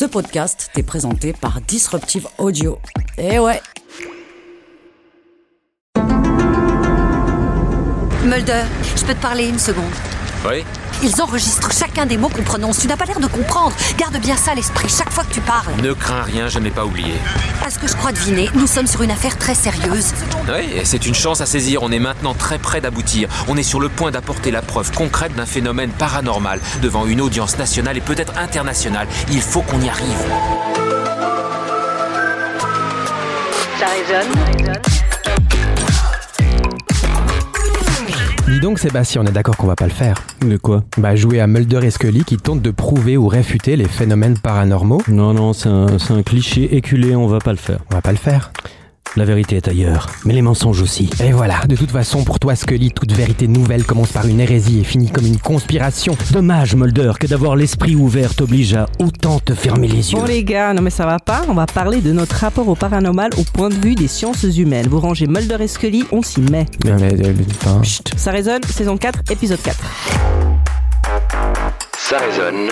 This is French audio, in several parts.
Ce podcast t'est présenté par Disruptive Audio. Eh ouais. Mulder, je peux te parler une seconde? Oui Ils enregistrent chacun des mots qu'on prononce. Tu n'as pas l'air de comprendre. Garde bien ça à l'esprit chaque fois que tu parles. Ne crains rien, je n'ai pas oublié. À ce que je crois deviner, nous sommes sur une affaire très sérieuse. Oui, et c'est une chance à saisir. On est maintenant très près d'aboutir. On est sur le point d'apporter la preuve concrète d'un phénomène paranormal devant une audience nationale et peut-être internationale. Il faut qu'on y arrive. Ça résonne. Dis donc Sébastien, on est d'accord qu'on va pas le faire. De quoi Bah jouer à Mulder et Scully qui tentent de prouver ou réfuter les phénomènes paranormaux. Non, non, c'est un, c'est un cliché éculé, on va pas le faire. On va pas le faire. La vérité est ailleurs, mais les mensonges aussi. Et voilà, de toute façon, pour toi Scully, toute vérité nouvelle commence par une hérésie et finit comme une conspiration. Dommage, Mulder, que d'avoir l'esprit ouvert t'oblige à autant te fermer les yeux. Bon les gars, non mais ça va pas, on va parler de notre rapport au paranormal au point de vue des sciences humaines. Vous rangez Mulder et Scully, on s'y met. Non, mais, Chut, ça résonne, saison 4, épisode 4. Ça résonne.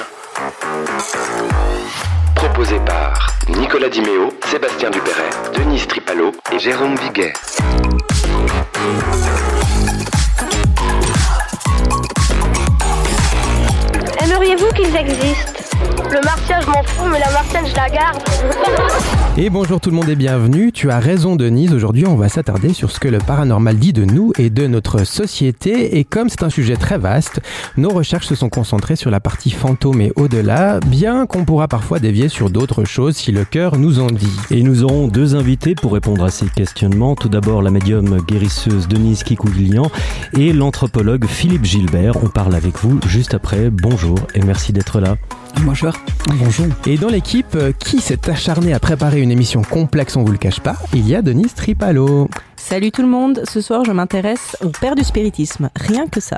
Proposé par Nicolas Dimeo, Sébastien Dupéret, Denise Tripalo et Jérôme Viguet. Aimeriez-vous qu'ils existent? Le martien, je m'en fous, mais la martienne, je la garde. Et bonjour tout le monde et bienvenue. Tu as raison Denise, aujourd'hui on va s'attarder sur ce que le paranormal dit de nous et de notre société. Et comme c'est un sujet très vaste, nos recherches se sont concentrées sur la partie fantôme et au-delà, bien qu'on pourra parfois dévier sur d'autres choses si le cœur nous en dit. Et nous aurons deux invités pour répondre à ces questionnements. Tout d'abord, la médium guérisseuse Denise Kikoulian et l'anthropologue Philippe Gilbert. On parle avec vous juste après. Bonjour et merci d'être là. Bonjour. Bonjour. Et dans l'équipe, euh, qui s'est acharné à préparer une émission complexe, on vous le cache pas, il y a Denise Tripalo. Salut tout le monde, ce soir je m'intéresse au père du spiritisme, rien que ça.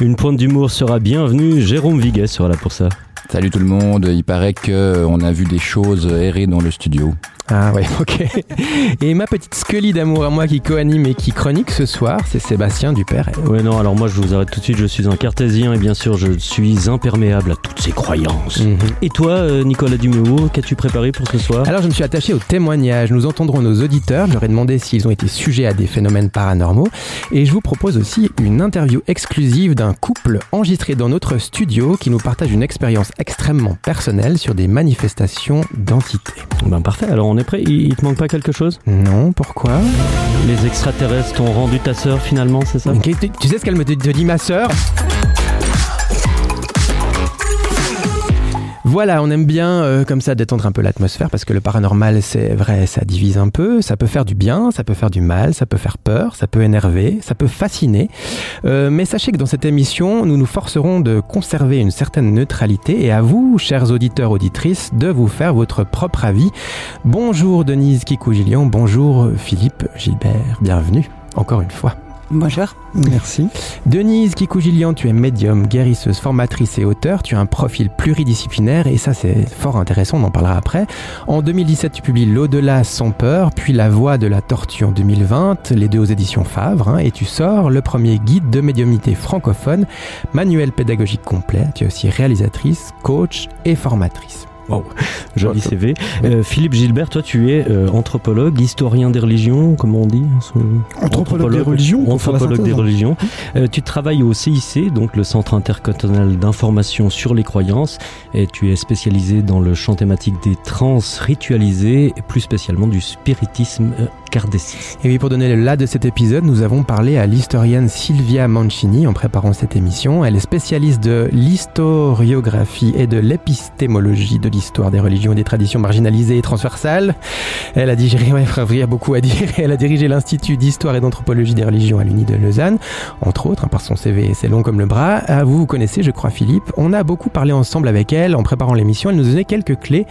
Une pointe d'humour sera bienvenue. Jérôme Viguet sera là pour ça. Salut tout le monde, il paraît que on a vu des choses errer dans le studio. Ah ouais, ok. Et ma petite Scully d'amour à moi qui co-anime et qui chronique ce soir, c'est Sébastien Dupère. Ouais, non, alors moi je vous arrête tout de suite, je suis un cartésien et bien sûr je suis imperméable à toutes ces croyances. Mhm. Et toi, euh, Nicolas Duméo, qu'as-tu préparé pour ce soir? Alors je me suis attaché au témoignage. Nous entendrons nos auditeurs. Je leur ai demandé s'ils ont été sujets à des phénomènes paranormaux. Et je vous propose aussi une interview exclusive d'un couple enregistré dans notre studio qui nous partage une expérience extrêmement personnelle sur des manifestations d'entités. Ben parfait, alors on est prêt? Il, il te manque pas quelque chose? Non, pourquoi? Les extraterrestres t'ont rendu ta sœur finalement, c'est ça? Tu, tu sais ce qu'elle me dit ma sœur? Voilà, on aime bien euh, comme ça détendre un peu l'atmosphère parce que le paranormal, c'est vrai, ça divise un peu, ça peut faire du bien, ça peut faire du mal, ça peut faire peur, ça peut énerver, ça peut fasciner. Euh, mais sachez que dans cette émission, nous nous forcerons de conserver une certaine neutralité et à vous, chers auditeurs, auditrices, de vous faire votre propre avis. Bonjour Denise Kikou-Gillian, bonjour Philippe Gilbert, bienvenue encore une fois. Bonjour. Merci. Denise Kikou-Gillian, tu es médium, guérisseuse, formatrice et auteur. Tu as un profil pluridisciplinaire et ça c'est fort intéressant, on en parlera après. En 2017, tu publies L'au-delà sans peur, puis La voix de la tortue en 2020, les deux aux éditions Favre, hein, et tu sors le premier guide de médiumnité francophone, manuel pédagogique complet. Tu es aussi réalisatrice, coach et formatrice. Wow, joli CV. Euh, Philippe Gilbert, toi tu es euh, anthropologue, historien des religions, comment on dit ce- Anthropologue des religions, Anthropologue des religions. Euh, tu travailles au CIC, donc le Centre intercantonal d'information sur les croyances, et tu es spécialisé dans le champ thématique des trans ritualisés, et plus spécialement du spiritisme Et oui, pour donner le là de cet épisode, nous avons parlé à l'historienne Sylvia Mancini en préparant cette émission. Elle est spécialiste de l'historiographie et de l'épistémologie de l'histoire des religions et des traditions marginalisées et transversales. Elle a dirigé, ouais, il y a beaucoup à dire, elle a dirigé l'Institut d'histoire et d'anthropologie des religions à l'Uni de Lausanne, entre autres, hein, par son CV, c'est long comme le bras. Ah, Vous, vous connaissez, je crois, Philippe. On a beaucoup parlé ensemble avec elle en préparant l'émission. Elle nous donnait quelques clés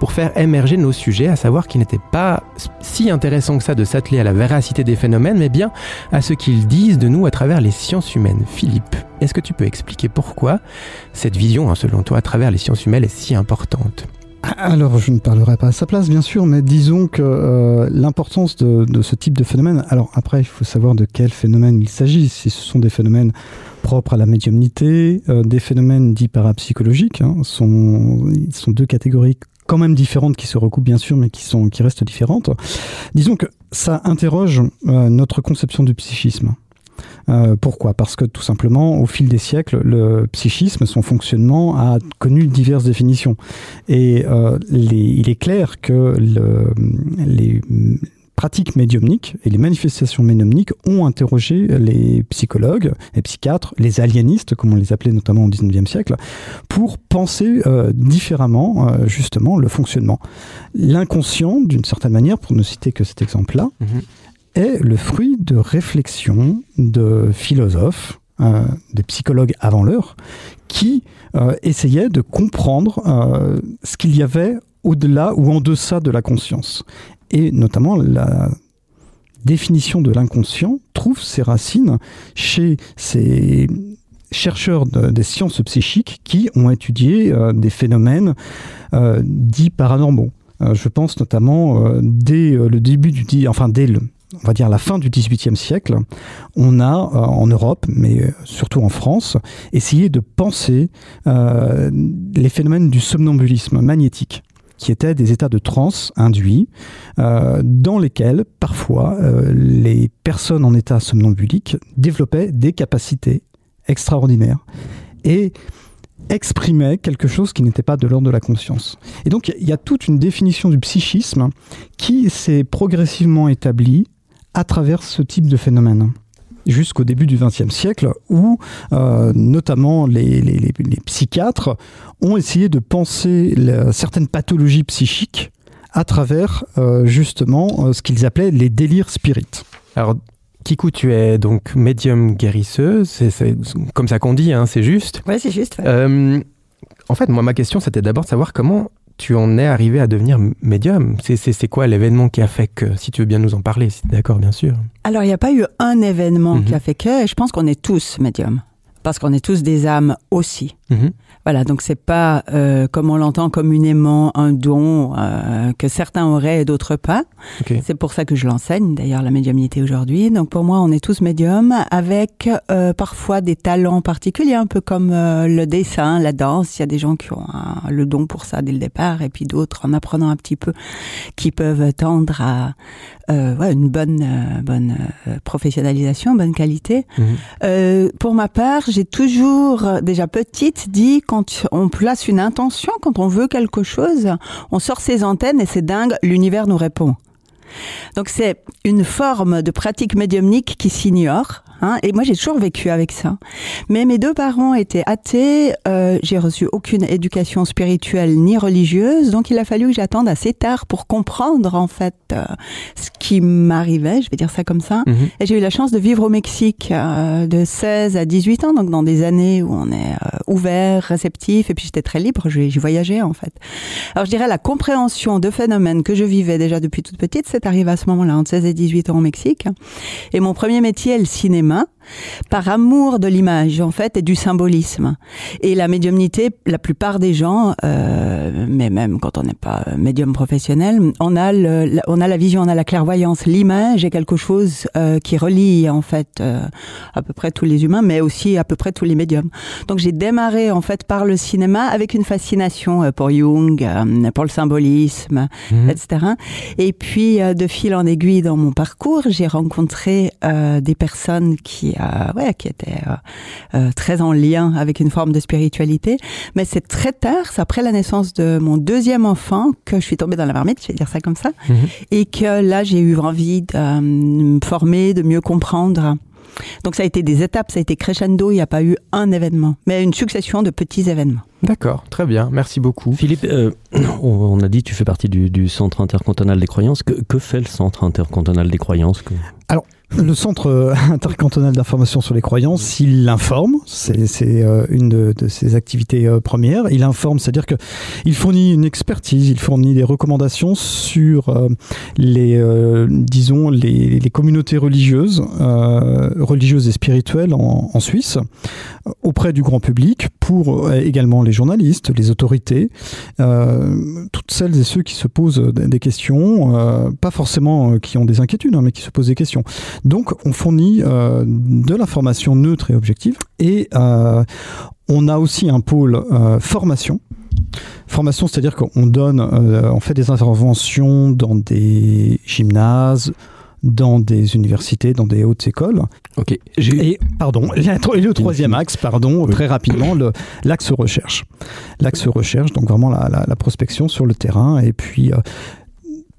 pour faire émerger nos sujets, à savoir qu'il n'était pas si intéressant que ça de s'atteler à la véracité des phénomènes, mais bien à ce qu'ils disent de nous à travers les sciences humaines. Philippe, est-ce que tu peux expliquer pourquoi cette vision, hein, selon toi, à travers les sciences humaines est si importante? Alors, je ne parlerai pas à sa place, bien sûr, mais disons que euh, l'importance de, ce type de phénomène. Alors, après, il faut savoir de quel phénomène il s'agit. Si ce sont des phénomènes propres à la médiumnité, euh, des phénomènes dits parapsychologiques, hein, sont deux catégories quand même différentes qui se recoupent bien sûr, mais qui, sont, qui restent différentes. Disons que ça interroge euh, notre conception du psychisme. Euh, pourquoi? Parce que tout simplement, au fil des siècles, le psychisme, son fonctionnement a connu diverses définitions. Et euh, il est clair que le, les pratiques médiumniques et les manifestations médiumniques ont interrogé les psychologues, les psychiatres, les aliénistes, comme on les appelait notamment au XIXe siècle, pour penser euh, différemment euh, justement le fonctionnement. L'inconscient, d'une certaine manière, pour ne citer que cet exemple-là, -hmm est le fruit de réflexions de philosophes, euh, des psychologues avant l'heure, qui euh, essayaient de comprendre ce qu'il y avait au-delà ou en deçà de la conscience. Et notamment la définition de l'inconscient trouve ses racines chez ces chercheurs de, des sciences psychiques qui ont étudié euh, des phénomènes euh, dits paranormaux. Euh, je pense notamment dès le début du enfin dès on va dire la fin du XVIIIe siècle, on a en Europe, mais surtout en France, essayé de penser les phénomènes du somnambulisme magnétique qui étaient des états de transe induits euh, dans lesquels parfois euh, les personnes en état somnambulique développaient des capacités extraordinaires et exprimait quelque chose qui n'était pas de l'ordre de la conscience. Et donc il y a toute une définition du psychisme qui s'est progressivement établie à travers ce type de phénomène jusqu'au début du XXe siècle, où euh, notamment les, les, les, les, psychiatres ont essayé de penser la, certaines pathologies psychiques à travers euh, justement euh, ce qu'ils appelaient les délires spirites. Alors Kikou, tu es donc médium guérisseuse, c'est comme ça qu'on dit, c'est juste. Oui, c'est juste. Ouais. Euh, en fait, moi, ma question, c'était d'abord de savoir comment tu en es arrivé à devenir médium C'est quoi l'événement qui a fait que, si tu veux bien nous en parler, si d'accord, bien sûr. Alors, il n'y a pas eu un événement mm -hmm. qui a fait que, je pense qu'on est tous médiums, parce qu'on est tous des âmes aussi. -hmm. Voilà, donc c'est pas euh, comme on l'entend communément un don euh, que certains auraient et d'autres pas. Okay. C'est pour ça que je l'enseigne d'ailleurs la médiumnité aujourd'hui. Donc pour moi, on est tous médiums avec euh, parfois des talents particuliers, un peu comme euh, le dessin, la danse. Il y a des gens qui ont un, le don pour ça dès le départ, et puis d'autres en apprenant un petit peu qui peuvent tendre à euh, ouais, une bonne euh, bonne euh, professionnalisation, bonne qualité. Mmh. Euh, pour ma part, j'ai toujours déjà petite dit quand on place une intention, quand on veut quelque chose, on sort ses antennes et c'est dingue, l'univers nous répond. Donc c'est une forme de pratique médiumnique qui s'ignore. Hein, et moi, j'ai toujours vécu avec ça. Mais mes deux parents étaient athées. Euh, j'ai reçu aucune éducation spirituelle ni religieuse, donc il a fallu que j'attende assez tard pour comprendre en fait euh, ce qui m'arrivait. Je vais dire ça comme ça. Mm -hmm. Et j'ai eu la chance de vivre au Mexique euh, de 16 à 18 ans, donc dans des années où on est euh, ouvert, réceptif, et puis j'étais très libre. J'y voyageais en fait. Alors je dirais la compréhension de phénomènes que je vivais déjà depuis toute petite, arrivé à ce moment-là, entre 16 et 18 ans au Mexique. Et mon premier métier est le cinéma par amour de l'image en fait et du symbolisme. Et la médiumnité la plupart des gens euh, mais même quand on n'est pas médium professionnel on a le, on a la vision on a la clairvoyance. L'image est quelque chose euh, qui relie en fait euh, à peu près tous les humains mais aussi à peu près tous les médiums. Donc j'ai démarré en fait par le cinéma avec une fascination euh, pour Jung euh, pour le symbolisme mmh. etc et puis euh, de fil en aiguille dans mon parcours j'ai rencontré des personnes qui, euh, ouais, qui était euh, euh, très en lien avec une forme de spiritualité. Mais c'est très tard, c'est après la naissance de mon deuxième enfant que je suis tombée dans la marmite, je vais dire ça comme ça, -hmm. et que là j'ai eu envie de euh, me former, de mieux comprendre. Donc ça a été des étapes, ça a été crescendo, il n'y a pas eu un événement, mais une succession de petits événements. D'accord, très bien, merci beaucoup. Philippe, euh, on a dit tu fais partie du, du Centre intercantonal des croyances. Que, que, fait le Centre intercantonal des croyances que... Alors, Le centre intercantonal d'information sur les croyances, il informe, c'est euh, une de, de, ses activités euh, premières. Il informe, c'est-à-dire qu'il fournit une expertise, il fournit des recommandations sur euh, les, disons, les, les, communautés religieuses, religieuses et spirituelles en, en, Suisse, auprès du grand public, pour également les journalistes, les autorités, toutes celles et ceux qui se posent des questions, pas forcément qui ont des inquiétudes, hein, mais qui se posent des questions. Donc, on fournit euh, de l'information neutre et objective. Et euh, on a aussi un pôle euh, formation. Formation, c'est-à-dire qu'on donne, on fait des interventions dans des gymnases, dans des universités, dans des hautes écoles. Ok. Et pardon, et le troisième axe, pardon, très rapidement, l'axe recherche. L'axe recherche, donc vraiment la, la, prospection sur le terrain, et puis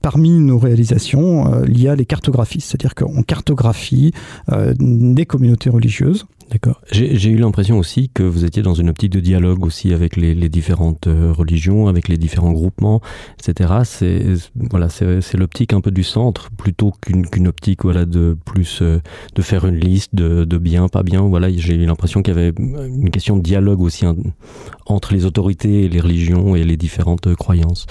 Parmi nos réalisations, euh, il y a les cartographies, c'est-à-dire qu'on cartographie euh, des communautés religieuses. D'accord. J'ai eu l'impression aussi que vous étiez dans une optique de dialogue aussi avec les, différentes euh, religions, avec les différents groupements, etc. C'est voilà, c'est l'optique un peu du centre plutôt qu'une optique voilà de plus de faire une liste de, de bien, pas bien. Voilà, j'ai eu l'impression qu'il y avait une question de dialogue aussi entre les autorités, les religions et les différentes croyances.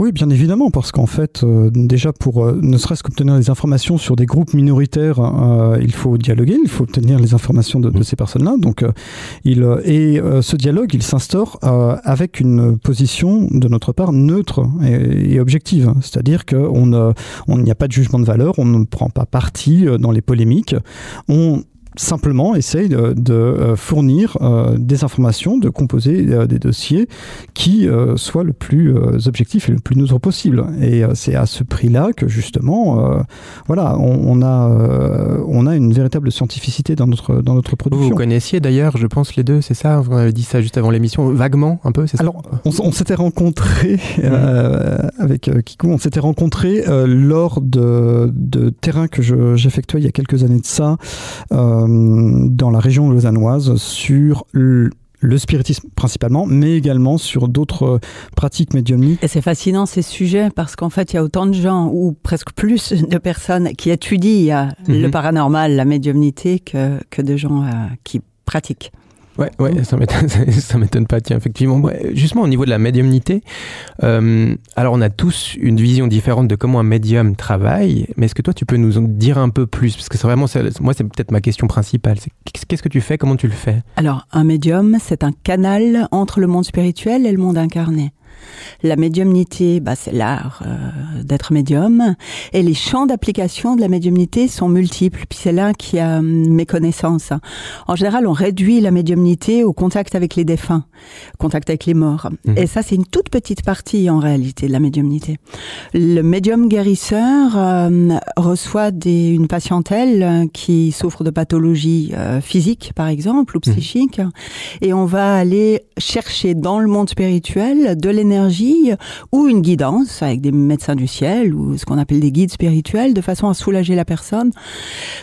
Oui, bien évidemment, parce qu'en fait, euh, déjà pour euh, ne serait-ce qu'obtenir des informations sur des groupes minoritaires, euh, il faut dialoguer, il faut obtenir les informations de, de ces personnes-là. Donc, il et ce dialogue, il s'instaure avec une position de notre part neutre et, et objective, c'est-à-dire qu'on on n'y a pas de jugement de valeur, on ne prend pas parti dans les polémiques, on simplement essaye de, de euh, fournir euh, des informations, de composer euh, des dossiers qui soient le plus objectif et le plus neutre possible. Et c'est à ce prix-là que justement, voilà, on, on a, on a une véritable scientificité dans notre, dans notre production. Vous, vous connaissiez d'ailleurs, je pense, les deux, c'est ça? Vous avez dit ça juste avant l'émission, vaguement un peu, c'est ça? Alors, on, on s'était rencontrés mmh. avec Kikou, on s'était rencontrés lors de, de terrains que j'effectuais il y a quelques années de ça. Euh, dans la région lausannoise sur le spiritisme principalement, mais également sur d'autres pratiques médiumniques. Et c'est fascinant ces sujets parce qu'en fait, il y a autant de gens, ou presque plus de personnes qui étudient le mhm. paranormal, la médiumnité, que, que de gens euh, qui pratiquent. Ouais, ouais, ça m'étonne, ça m'étonne pas. Tiens, effectivement, justement au niveau de la médiumnité, euh, alors on a tous une vision différente de comment un médium travaille. Mais est-ce que toi, tu peux nous en dire un peu plus? Parce que c'est vraiment, moi, c'est peut-être ma question principale. Qu'est-ce que tu fais? Comment tu le fais? Alors, un médium, c'est un canal entre le monde spirituel et le monde incarné. La médiumnité, bah, c'est l'art euh, d'être médium. Et les champs d'application de la médiumnité sont multiples. Puis c'est là qu'il y a hum, mes connaissances. En général, on réduit la médiumnité au contact avec les défunts, contact avec les morts. Mmh. Et ça, c'est une toute petite partie en réalité de la médiumnité. Le médium guérisseur euh, reçoit des, une patientèle qui souffre de pathologies euh, physiques, par exemple, ou mmh. psychiques. Et on va aller chercher dans le monde spirituel de l'énergie ou une guidance avec des médecins du ciel ou ce qu'on appelle des guides spirituels de façon à soulager la personne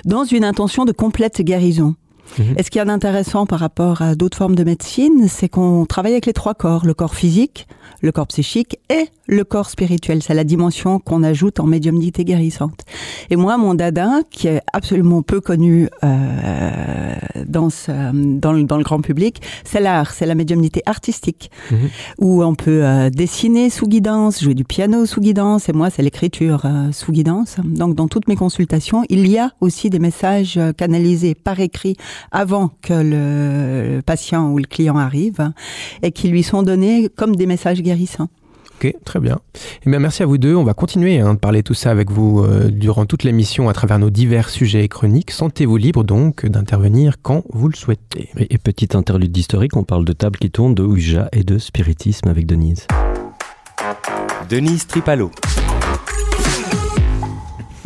dans une intention de complète guérison. Mhm. Et ce qui est intéressant par rapport à d'autres formes de médecine, c'est qu'on travaille avec les trois corps, le corps physique, le corps psychique et le corps spirituel. C'est la dimension qu'on ajoute en médiumnité guérissante. Et moi, mon dada, qui est absolument peu connu euh, dans, ce, dans, le, dans, le, grand public, c'est l'art, c'est la médiumnité artistique, mhm. où on peut euh, dessiner sous guidance, jouer du piano sous guidance, et moi, c'est l'écriture euh, sous guidance. Donc, dans toutes mes consultations, il y a aussi des messages euh, canalisés par écrit avant que le patient ou le client arrive, et qui lui sont donnés comme des messages guérissants. Ok, très bien. Eh bien. Merci à vous deux. On va continuer hein, de parler tout ça avec vous euh, durant toute l'émission à travers nos divers sujets chroniques. Sentez-vous libre donc d'intervenir quand vous le souhaitez. Et, petite interlude d'historique, on parle de table qui tourne, de Ouija et de spiritisme avec Denise. Denise Tripalo.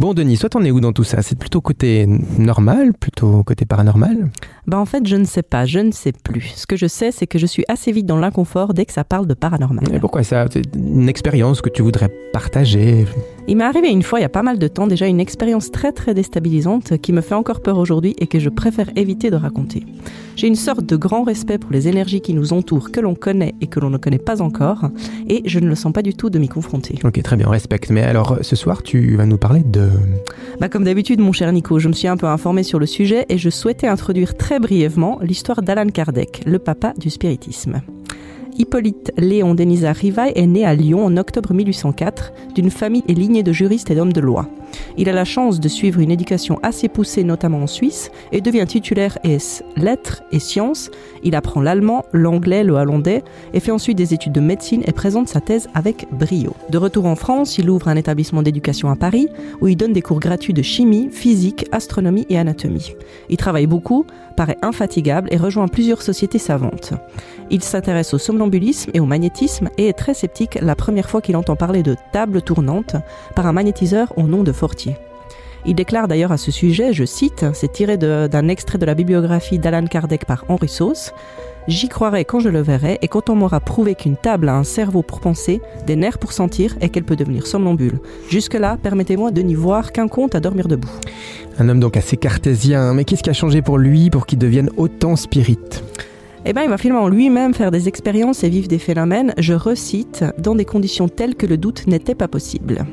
Bon, Denise, toi, t'en es où dans tout ça? C'est plutôt côté normal, plutôt côté paranormal? Bah en fait, je ne sais pas, je ne sais plus. Ce que je sais, c'est que je suis assez vite dans l'inconfort dès que ça parle de paranormal. Et pourquoi ça? C'est une expérience que tu voudrais partager Il m'est arrivé une fois, il y a pas mal de temps, déjà une expérience très très déstabilisante qui me fait encore peur aujourd'hui et que je préfère éviter de raconter. J'ai une sorte de grand respect pour les énergies qui nous entourent, que l'on connaît et que l'on ne connaît pas encore, et je ne le sens pas du tout de m'y confronter. Ok, très bien, respecte. Mais alors, ce soir, tu vas nous parler de... Bah, comme d'habitude, mon cher Nico, je me suis un peu informé sur le sujet et je souhaitais introduire très brièvement l'histoire d'Alan Kardec, le papa du spiritisme. Hippolyte Léon Denisa Rivaille est né à Lyon en octobre 1804 d'une famille et lignée de juristes et d'hommes de loi. Il a la chance de suivre une éducation assez poussée, notamment en Suisse, et devient titulaire S lettres et sciences. Il apprend l'allemand, l'anglais, le hollandais, et fait ensuite des études de médecine et présente sa thèse avec brio. De retour en France, il ouvre un établissement d'éducation à Paris, où il donne des cours gratuits de chimie, physique, astronomie et anatomie. Il travaille beaucoup, paraît infatigable et rejoint plusieurs sociétés savantes. Il s'intéresse au somnambulisme et au magnétisme et est très sceptique la première fois qu'il entend parler de table tournante par un magnétiseur au nom de Fortier. Il déclare d'ailleurs à ce sujet, je cite, c'est tiré d'un extrait de la bibliographie d'Alan Kardec par Henri Sauce, J'y croirai quand je le verrai et quand on m'aura prouvé qu'une table a un cerveau pour penser, des nerfs pour sentir et qu'elle peut devenir somnambule. Jusque-là, permettez-moi de n'y voir qu'un conte à dormir debout. Un homme donc assez cartésien, mais qu'est-ce qui a changé pour lui pour qu'il devienne autant spirit? Eh bien, il va finalement lui-même faire des expériences et vivre des phénomènes, je recite, dans des conditions telles que le doute n'était pas possible.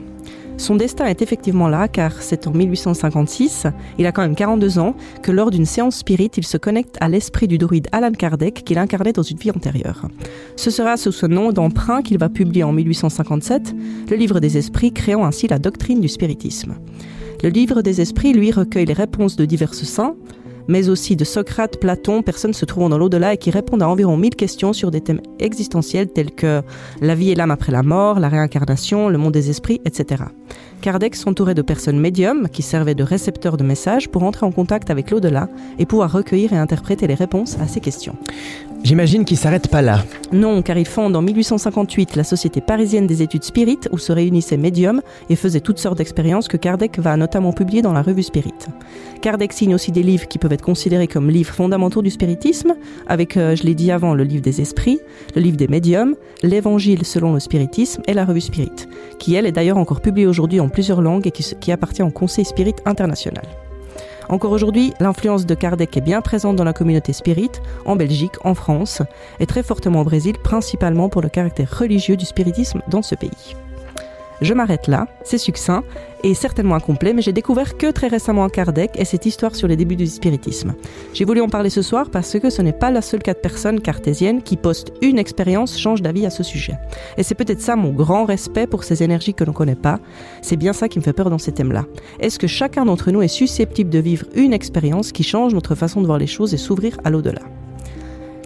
Son destin est effectivement là, car c'est en 1856, il a quand même 42 ans, que lors d'une séance spirit, il se connecte à l'esprit du druide Alan Kardec qu'il incarnait dans une vie antérieure. Ce sera sous ce nom d'emprunt qu'il va publier en 1857 le livre des esprits, créant ainsi la doctrine du spiritisme. Le livre des esprits, lui, recueille les réponses de divers saints, mais aussi de Socrate, Platon, personnes se trouvant dans l'au-delà et qui répondent à environ 1000 questions sur des thèmes existentiels tels que la vie et l'âme après la mort, la réincarnation, le monde des esprits, etc. Kardec s'entourait de personnes médiums qui servaient de récepteurs de messages pour entrer en contact avec l'au-delà et pouvoir recueillir et interpréter les réponses à ces questions. J'imagine qu'il s'arrête pas là. Non, car il fonde en 1858 la Société parisienne des études spirites où se réunissaient médiums et faisaient toutes sortes d'expériences que Kardec va notamment publier dans la revue Spirit. Kardec signe aussi des livres qui peuvent être considérés comme livres fondamentaux du spiritisme, avec, euh, je l'ai dit avant, le livre des esprits, le livre des médiums, l'évangile selon le spiritisme et la revue Spirit, qui elle est d'ailleurs encore publiée aujourd'hui en plusieurs langues et qui, qui appartient au Conseil Spirit International. Encore aujourd'hui, l'influence de Kardec est bien présente dans la communauté spirit, en Belgique, en France, et très fortement au Brésil, principalement pour le caractère religieux du spiritisme dans ce pays. Je m'arrête là, c'est succinct et certainement incomplet, mais j'ai découvert que très récemment Kardec et cette histoire sur les débuts du spiritisme. J'ai voulu en parler ce soir parce que ce n'est pas la seule cas de personne cartésienne qui poste une expérience, change d'avis à ce sujet. Et c'est peut-être ça mon grand respect pour ces énergies que l'on ne connaît pas. C'est bien ça qui me fait peur dans ces thèmes-là. Est-ce que chacun d'entre nous est susceptible de vivre une expérience qui change notre façon de voir les choses et s'ouvrir à l'au-delà?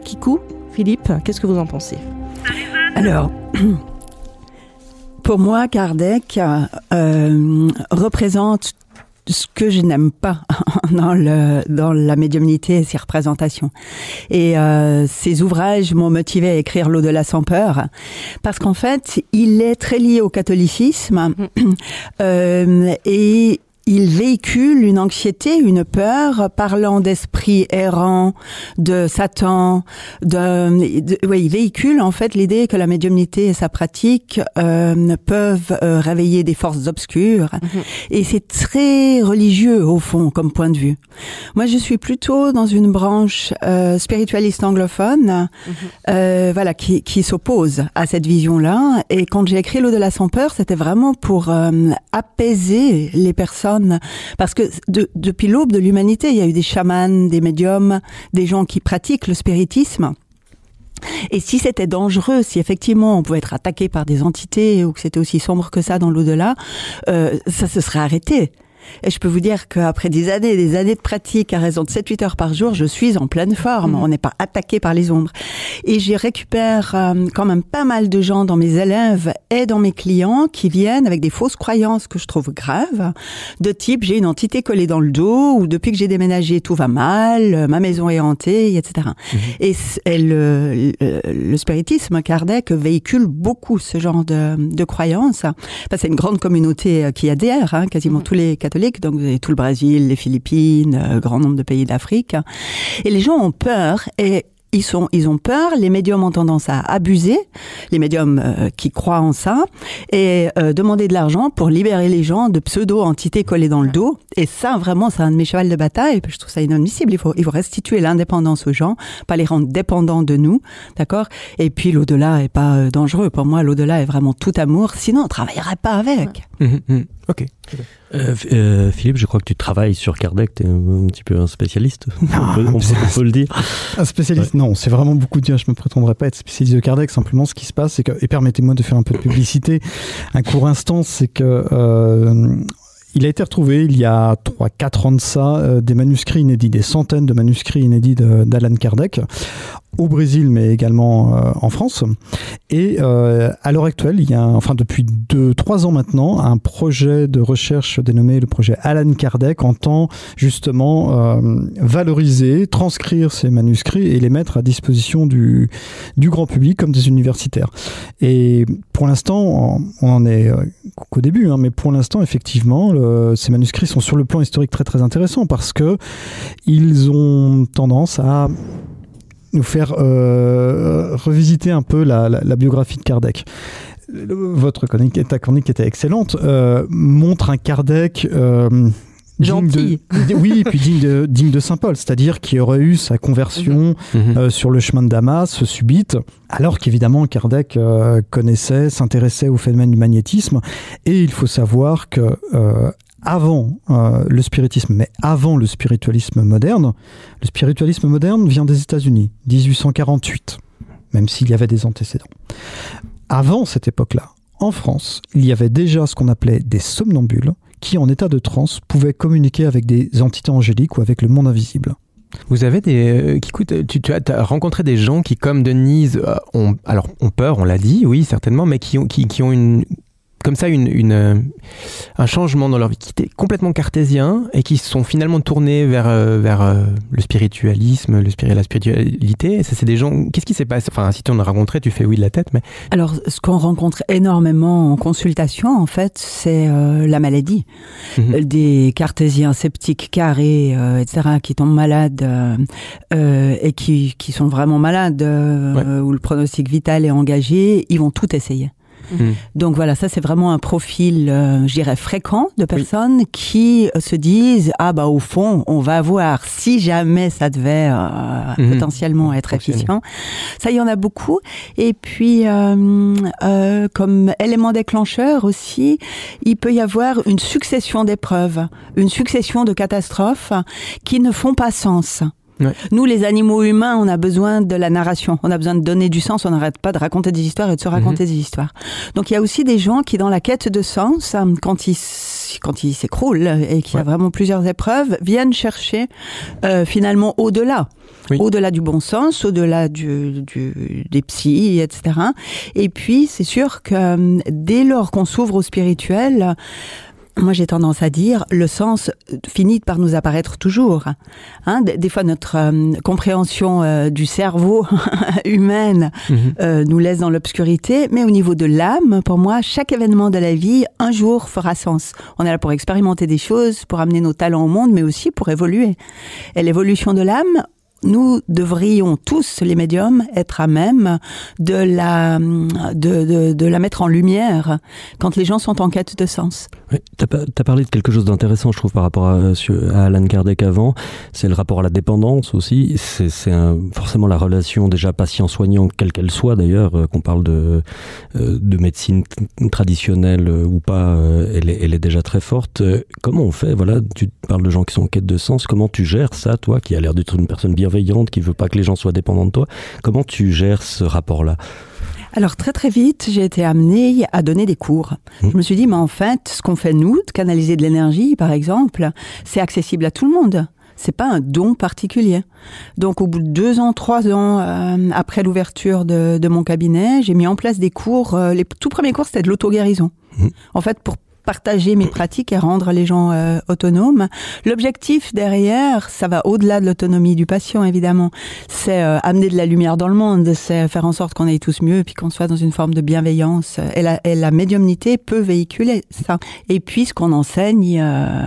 Kikou, Philippe, qu'est-ce que vous en pensez? Alors, Pour moi, Kardec euh, représente ce que je n'aime pas dans le dans la médiumnité et ses représentations. Et euh, ces ouvrages m'ont motivé à écrire l'au-delà sans peur parce qu'en fait, il est très lié au catholicisme mm. euh, et il véhicule une anxiété, une peur, parlant d'esprit errant, de Satan, de, oui, il véhicule en fait l'idée que la médiumnité et sa pratique euh, peuvent euh, réveiller des forces obscures, mhm. et c'est très religieux au fond comme point de vue. Moi, je suis plutôt dans une branche euh, spiritualiste anglophone, mhm. euh, voilà, qui, qui s'oppose à cette vision-là. Et quand j'ai écrit l'au-delà sans peur, c'était vraiment pour euh, apaiser les personnes parce que depuis l'aube de l'humanité, il y a eu des chamans, des médiums, des gens qui pratiquent le spiritisme. Et si c'était dangereux, si effectivement on pouvait être attaqué par des entités ou que c'était aussi sombre que ça dans l'au-delà, euh, ça se serait arrêté. Et je peux vous dire qu'après des années des années de pratique à raison de 7-8 heures par jour, je suis en pleine forme. Mm. On n'est pas attaqué par les ombres. Et j'y récupère euh, quand même pas mal de gens dans mes élèves et dans mes clients qui viennent avec des fausses croyances que je trouve graves, de type j'ai une entité collée dans le dos ou depuis que j'ai déménagé tout va mal, ma maison est hantée, etc. Et, mm-hmm. le, le, spiritisme, Kardec véhicule beaucoup ce genre de, de croyances. Enfin, c'est une grande communauté qui adhère, hein, quasiment mm-hmm. tous les donc tout le Brésil, les Philippines, grand nombre de pays d'Afrique. Et les gens ont peur et ils sont, ils ont peur. Les médiums ont tendance à abuser, les médiums euh, qui croient en ça, et euh, demander de l'argent pour libérer les gens de pseudo-entités collées dans le dos. Et ça, vraiment, c'est un de mes chevals de bataille. Je trouve ça inadmissible. Il faut, il faut restituer l'indépendance aux gens, pas les rendre dépendants de nous, d'accord? Et puis l'au-delà est pas euh, dangereux. Pour moi, l'au-delà est vraiment tout amour. Sinon, on travaillerait pas avec. Hum, hum. Ok. Euh, euh, Philippe, je crois que tu travailles sur Kardec, tu es un, petit peu un spécialiste, on, peut, le dire. Un spécialiste, non, c'est vraiment beaucoup dire, je ne me prétendrai pas être spécialiste de Kardec, simplement ce qui se passe, c'est que, et permettez-moi de faire un peu de publicité, un court instant, c'est que euh, il a été retrouvé il y a 3-4 ans de ça, euh, des manuscrits inédits, des centaines de manuscrits inédits d'Alan Kardec au Brésil, mais également euh, en France. Et euh, à l'heure actuelle, il y a, enfin depuis deux, trois ans maintenant, un projet de recherche dénommé le projet Alan Kardec entend justement euh, valoriser, transcrire ces manuscrits et les mettre à disposition du, du grand public comme des universitaires. Et pour l'instant, on en est qu'au début, hein, mais pour l'instant, effectivement, ces manuscrits sont sur le plan historique très très intéressants parce que ils ont tendance à nous faire euh, revisiter un peu la, biographie de Kardec. Votre chronique, ta chronique était excellente, euh, montre un Kardec euh, Gentil. oui, et puis digne de, digne de Saint Paul, c'est-à-dire qui aurait eu sa conversion mhm. Mhm. sur le chemin de Damas subite, alors qu'évidemment Kardec connaissait, s'intéressait au phénomène du magnétisme. Et il faut savoir que avant euh, le spiritisme, mais avant le spiritualisme moderne. Le spiritualisme moderne vient des États-Unis, 1848, même s'il y avait des antécédents. Avant cette époque-là, en France, il y avait déjà ce qu'on appelait des somnambules qui, en état de transe, pouvaient communiquer avec des entités angéliques ou avec le monde invisible. Vous avez des. Euh, qui, tu, tu, as, rencontré des gens qui, comme Denise, euh, ont, alors, ont peur, on l'a dit, oui, certainement, mais qui ont, qui, qui ont une, comme ça une, une, euh, un changement dans leur vie qui était complètement cartésien et qui se sont finalement tournés vers, euh, vers euh, le spiritualisme, le la spiritualité. Ça, c'est des gens. Qu'est-ce qui s'est passé? Enfin, si tu en as rencontré, tu fais oui de la tête, mais. Alors, ce qu'on rencontre énormément en consultation, en fait, c'est la maladie. Mhm. Des cartésiens sceptiques, carrés, etc., qui tombent malades et qui, qui sont vraiment malades, où le pronostic vital est engagé, ils vont tout essayer. Mm. Donc voilà, ça c'est vraiment un profil, euh, je dirais, fréquent de personnes qui euh, se disent ah bah au fond on va voir si jamais ça devait euh, mm-hmm. potentiellement être efficient. Ça il y en a beaucoup. Et puis comme élément déclencheur aussi, il peut y avoir une succession d'épreuves, une succession de catastrophes qui ne font pas sens. Nous, les animaux humains, on a besoin de la narration. On a besoin de donner du sens. On n'arrête pas de raconter des histoires et de se raconter mhm. des histoires. Donc, il y a aussi des gens qui, dans la quête de sens, quand ils quand ils s'écroulent et qu'il y a vraiment plusieurs épreuves, viennent chercher euh, finalement au-delà. Au-delà du bon sens, au-delà du, du, des psys, etc. Et puis, c'est sûr que euh, dès lors qu'on s'ouvre au spirituel, moi j'ai tendance à dire, le sens finit par nous apparaître toujours. Hein, des, fois notre euh, compréhension euh, du cerveau humaine mhm. euh, nous laisse dans l'obscurité, mais au niveau de l'âme, pour moi, chaque événement de la vie, un jour fera sens. On est là pour expérimenter des choses, pour amener nos talents au monde, mais aussi pour évoluer. Et l'évolution de l'âme, nous devrions tous, les médiums, être à même de la, de, de, la mettre en lumière quand les gens sont en quête de sens. Oui, tu as, parlé de quelque chose d'intéressant, je trouve, par rapport à, Alan Kardec avant. C'est le rapport à la dépendance aussi. C'est forcément la relation déjà patient-soignant, quelle qu'elle soit d'ailleurs, euh, qu'on parle de, euh, de médecine traditionnelle euh, ou pas, elle est, elle est déjà très forte. Comment on fait Voilà, tu parles de gens qui sont en quête de sens. Comment tu gères ça, toi, qui a l'air d'être une personne bien bienveillante, qui veut pas que les gens soient dépendants de toi. Comment tu gères ce rapport-là? Alors très très vite, j'ai été amenée à donner des cours. Mmh. Je me suis dit, mais en fait, ce qu'on fait nous, de canaliser de l'énergie, par exemple, c'est accessible à tout le monde. C'est pas un don particulier. Donc, au bout de deux ans, trois ans euh, après l'ouverture de, mon cabinet, j'ai mis en place des cours. Euh, les tout premiers cours, c'était de l'auto-guérison. Mmh. En fait, pour partager mes pratiques et rendre les gens euh, autonomes. L'objectif derrière, ça va au-delà de l'autonomie du patient évidemment. C'est euh, amener de la lumière dans le monde, c'est faire en sorte qu'on aille tous mieux et puis qu'on soit dans une forme de bienveillance. Et la, et la médiumnité peut véhiculer ça. Et puis ce qu'on enseigne euh,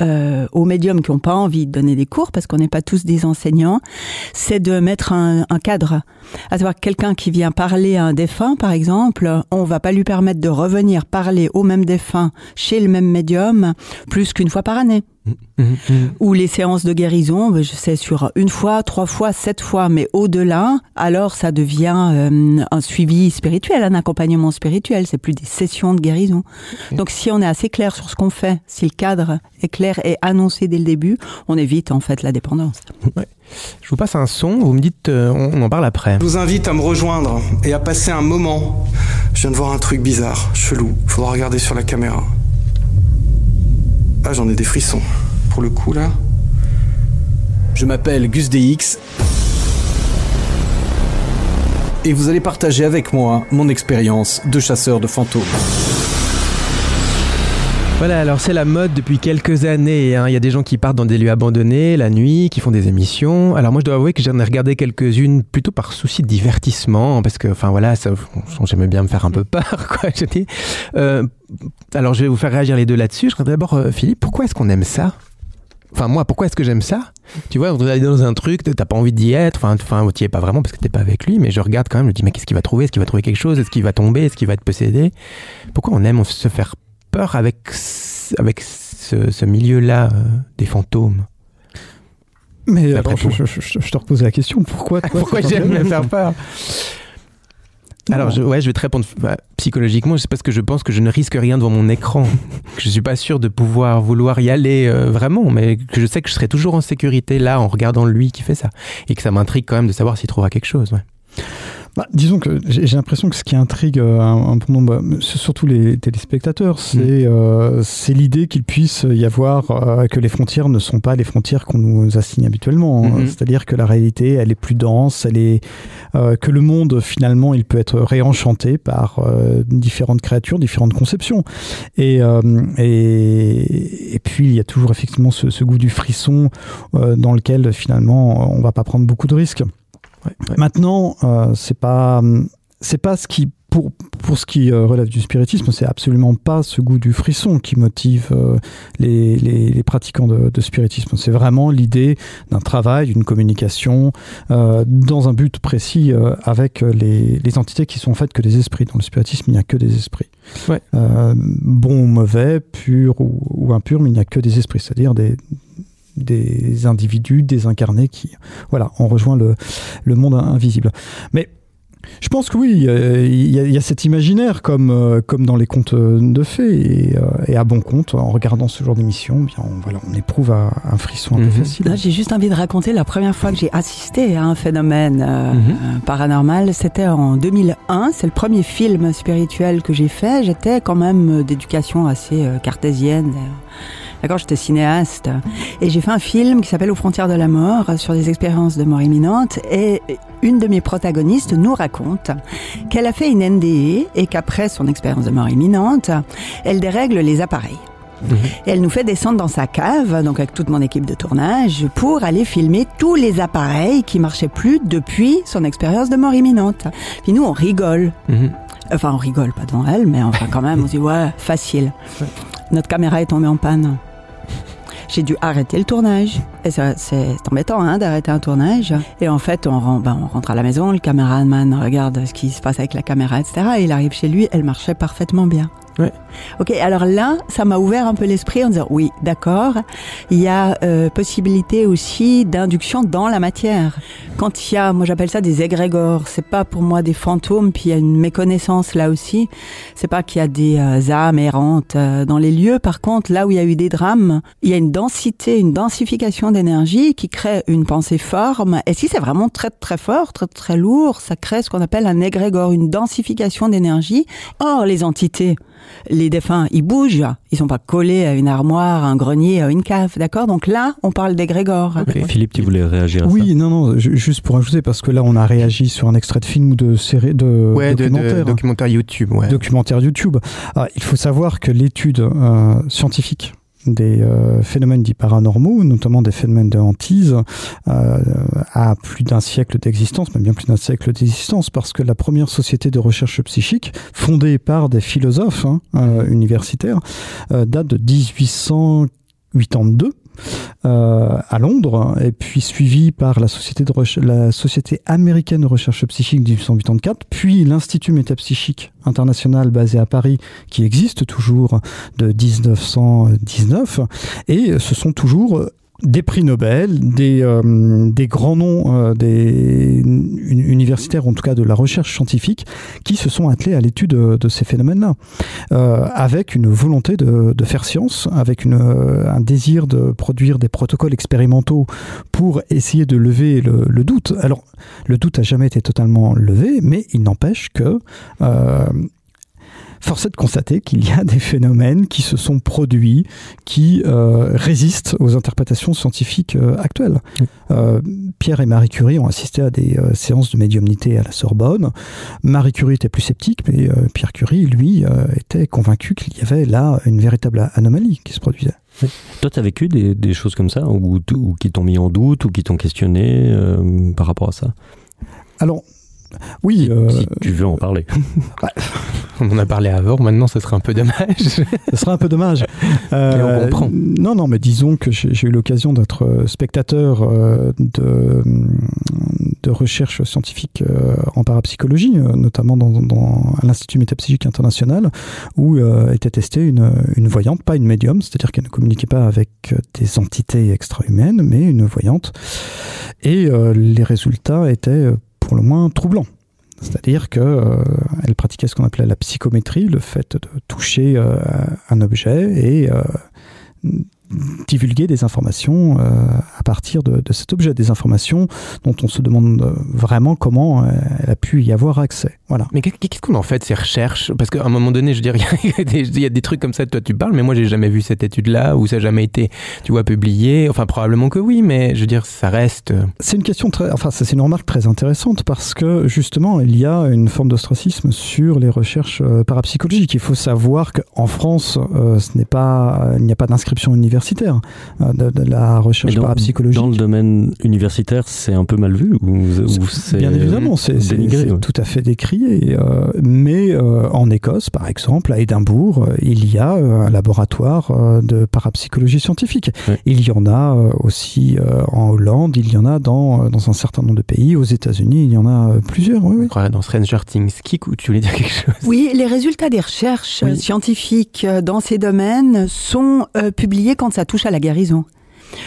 euh, aux médiums qui n'ont pas envie de donner des cours, parce qu'on n'est pas tous des enseignants, c'est de mettre un, un, cadre. À savoir quelqu'un qui vient parler à un défunt, par exemple, on va pas lui permettre de revenir parler au même défunt chez le même médium plus qu'une fois par année. Ou les séances de guérison, ben, je sais sur une fois, trois fois, sept fois, mais au-delà, alors ça devient euh, un suivi spirituel, un accompagnement spirituel. C'est plus des sessions de guérison. Donc si on est assez clair sur ce qu'on fait, si le cadre est clair et annoncé dès le début, on évite en fait la dépendance. Je vous passe un son, vous me dites, euh, on en parle après. Je vous invite à me rejoindre et à passer un moment. Je viens de voir un truc bizarre, chelou. Faudra regarder sur la caméra. Ah, j'en ai des frissons. Pour le coup, là. Je m'appelle Gus DX. Et vous allez partager avec moi mon expérience de chasseur de fantômes. Voilà, alors c'est la mode depuis quelques années. Hein. Il y a des gens qui partent dans des lieux abandonnés la nuit, qui font des émissions. Alors moi, je dois avouer que j'en ai regardé quelques-unes plutôt par souci de divertissement, parce que, enfin voilà, ça, j'aimais bien me faire un peu peur, quoi. Je dis. Euh, alors je vais vous faire réagir les deux là-dessus. Je voudrais d'abord, euh, Philippe, pourquoi est-ce qu'on aime ça? Enfin, moi, pourquoi est-ce que j'aime ça? Tu vois, on aller dans un truc, t'as pas envie d'y être, enfin, enfin t'y es pas vraiment parce que t'es pas avec lui, mais je regarde quand même, je me dis, mais qu'est-ce qu'il va trouver? Est-ce qu'il va trouver quelque chose? Est-ce qu'il va tomber? Est-ce qu'il va être possédé? Pourquoi on aime se faire peur avec, avec ce, ce milieu-là euh, des fantômes? Mais alors, je, je, je, je, te repose la question, pourquoi toi, Pourquoi j'aime me faire peur? Alors, je, ouais, je vais te répondre bah, psychologiquement. C'est parce que je pense que je ne risque rien devant mon écran. que je suis pas sûr de pouvoir vouloir y aller euh, vraiment, mais que je sais que je serai toujours en sécurité là en regardant lui qui fait ça. Et que ça m'intrigue quand même de savoir s'il trouvera quelque chose. Ouais. Bah, disons que j'ai l'impression que ce qui intrigue un, un bon nombre, surtout les téléspectateurs, c'est mmh. euh, l'idée qu'il puisse y avoir euh, que les frontières ne sont pas les frontières qu'on nous assigne habituellement. Mmh. C'est-à-dire que la réalité, elle est plus dense, elle est euh, que le monde finalement, il peut être réenchanté par euh, différentes créatures, différentes conceptions. Et, euh, et, et puis il y a toujours effectivement ce, ce goût du frisson dans lequel finalement on va pas prendre beaucoup de risques. Ouais. Maintenant, euh, c'est pas c'est pas ce qui pour, pour ce qui euh, relève du spiritisme, c'est absolument pas ce goût du frisson qui motive euh, les, les, les, pratiquants de, de spiritisme. C'est vraiment l'idée d'un travail, d'une communication euh, dans un but précis euh, avec les, les, entités qui sont faites que des esprits. Dans le spiritisme, il n'y a que des esprits. Ouais. Bon ou mauvais, pur ou, ou impur, mais il n'y a que des esprits, c'est-à-dire des des individus désincarnés qui voilà on rejoint le, le monde invisible mais je pense que oui, il euh, y, a, il y, a cet imaginaire comme, euh, comme dans les contes de fées et, euh, et à bon compte, en regardant ce genre d'émission, bien on, voilà, on éprouve un, un frisson un mm -hmm. peu peu facile. J'ai juste envie de raconter la première fois que j'ai assisté à un phénomène euh, mm -hmm. paranormal, c'était en 2001, c'est le premier film spirituel que j'ai fait, j'étais quand même d'éducation assez cartésienne. D'accord, j'étais cinéaste et j'ai fait un film qui s'appelle Aux frontières de la mort sur des expériences de mort imminente et une de mes protagonistes nous raconte qu'elle a fait une NDE et qu'après son expérience de mort imminente, elle dérègle les appareils. Mmh. Et elle nous fait descendre dans sa cave, donc avec toute mon équipe de tournage, pour aller filmer tous les appareils qui marchaient plus depuis son expérience de mort imminente. Puis nous, on rigole. Mmh. Enfin, on rigole pas devant elle, mais enfin quand même, on se dit ouais, facile. Notre caméra est tombée en panne j'ai dû arrêter le tournage. Et c'est embêtant hein, d'arrêter un tournage. Et en fait, on, ben, on rentre à la maison, le caméraman regarde ce qui se passe avec la caméra, etc. Et il arrive chez lui, elle marchait parfaitement bien. Ouais. Ok, alors là, ça m'a ouvert un peu l'esprit en disant oui, d'accord, il y a euh, possibilité aussi d'induction dans la matière. Quand il y a, moi j'appelle ça des égrégores, c'est pas pour moi des fantômes, puis il y a une méconnaissance là aussi. C'est pas qu'il y a des euh, âmes errantes euh, dans les lieux. Par contre, là où il y a eu des drames, il y a une densité, une densification d'énergie qui crée une pensée forme. Et si c'est vraiment très très fort, très très lourd, ça crée ce qu'on appelle un égrégore, une densification d'énergie. Or, les entités les défunts, ils bougent, ils sont pas collés à une armoire, un grenier, à une cave, d'accord? Donc là, on parle d'égrégore. Philippe, tu voulais réagir à oui, ça? Oui, non, non, juste pour ajouter, parce que là, on a réagi sur un extrait de film ou de série, de ouais, documentaire. De, de, documentaire YouTube, ouais. Documentaire YouTube. Ah, il faut savoir que l'étude euh, scientifique des euh, phénomènes dits paranormaux, notamment des phénomènes de hantise, euh, a plus d'un siècle d'existence, même bien plus d'un siècle d'existence, parce que la première société de recherche psychique, fondée par des philosophes hein, euh, universitaires, date de 1882 euh, à Londres, et puis suivi par la Société, de la Société américaine de recherche psychique 1884, puis l'Institut métapsychique international basé à Paris, qui existe toujours de 1919, et ce sont toujours des prix Nobel, des, euh, grands noms euh, des universitaires, en tout cas de la recherche scientifique, qui se sont attelés à l'étude de, ces phénomènes-là, euh, avec une volonté de, faire science, avec un désir de produire des protocoles expérimentaux pour essayer de lever le, le doute. Alors, le doute n'a jamais été totalement levé, mais il n'empêche que force est de constater qu'il y a des phénomènes qui se sont produits, qui euh, résistent aux interprétations scientifiques euh, actuelles. Euh, Pierre et Marie Curie ont assisté à des euh, séances de médiumnité à la Sorbonne. Marie Curie était plus sceptique, mais euh, Pierre Curie, lui, euh, était convaincu qu'il y avait là une véritable anomalie qui se produisait. Oui. Toi, tu as vécu des, des, choses comme ça, ou, ou qui t'ont mis en doute, ou qui t'ont questionné par rapport à ça? Alors, oui. Euh... si, tu veux en parler. Ouais. On en a parlé avant, maintenant ce serait un peu dommage. ce serait un peu dommage. Euh, on comprend. Non, non, mais disons que j'ai eu l'occasion d'être spectateur euh, de, de recherche scientifique euh, en parapsychologie, euh, notamment dans, dans l'Institut métapsychique international, où euh, était testée une, une voyante, pas une médium, c'est-à-dire qu'elle ne communiquait pas avec des entités extra-humaines, mais une voyante. Et euh, les résultats étaient le moins troublants. C'est-à-dire qu'elle euh, pratiquait ce qu'on appelait la psychométrie, le fait de toucher euh, un objet et euh, divulguer des informations euh, à partir de, de, cet objet, des informations dont on se demande vraiment comment euh, elle a pu y avoir accès. Voilà. Mais qu'est-ce qu'on en fait ces recherches? Parce qu'à un moment donné, je veux dire, il y, a des, il y a des trucs comme ça, toi tu parles, mais moi j'ai jamais vu cette étude-là, ou ça n'a jamais été, tu vois, publié. Enfin, probablement que oui, mais je veux dire, ça reste. C'est une question très, enfin, c'est une remarque très intéressante parce que justement, il y a une forme d'ostracisme sur les recherches euh, parapsychologiques. Il faut savoir qu'en France, euh, ce n'est pas, il n'y a pas d'inscription universitaire de, de, la recherche dans, parapsychologique. Dans le domaine universitaire, c'est un peu mal vu ou, ou c'est Bien évidemment, c'est ouais. tout à fait décrié. Euh, mais euh, en Écosse, par exemple, à Édimbourg, il y a un laboratoire euh, de parapsychologie scientifique. Ouais. Il y en a aussi en Hollande, il y en a dans, dans un certain nombre de pays. Aux États-Unis, il y en a plusieurs. Oui, dans Stranger Things, qui tu voulais dire quelque chose? Oui, les résultats des recherches oui. scientifiques dans ces domaines sont euh, publiés quand ça touche à la guérison.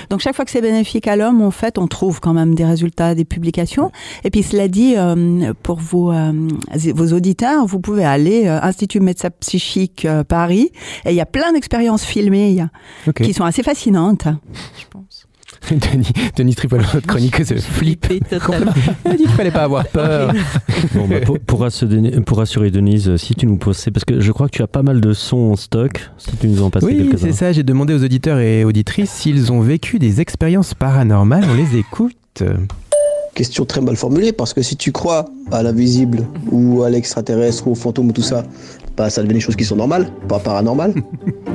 Donc chaque fois que c'est bénéfique à l'homme, en fait, on trouve quand même des résultats, des publications. Et puis cela dit, euh, pour vos, euh, vos auditeurs, vous pouvez aller euh, Institut Médecin Psychique euh, Paris, et il y a plein d'expériences filmées okay. qui sont assez fascinantes, je pense. Denis, Denis Tripolo, notre chroniqueuse flippée totalement. Elle dit qu'il fallait pas avoir peur. bon, bah, pour, pour, rassurer, Denise, si tu nous poses, parce que je crois que tu as pas mal de sons en stock, si tu nous en passes Oui, c'est ça, j'ai demandé aux auditeurs et auditrices s'ils ont vécu des expériences paranormales, on les écoute. Question très mal formulée, parce que si tu crois à l'invisible, ou à l'extraterrestre, ou au fantôme, ou tout ça, bah ça devient des choses qui sont normales, pas paranormales.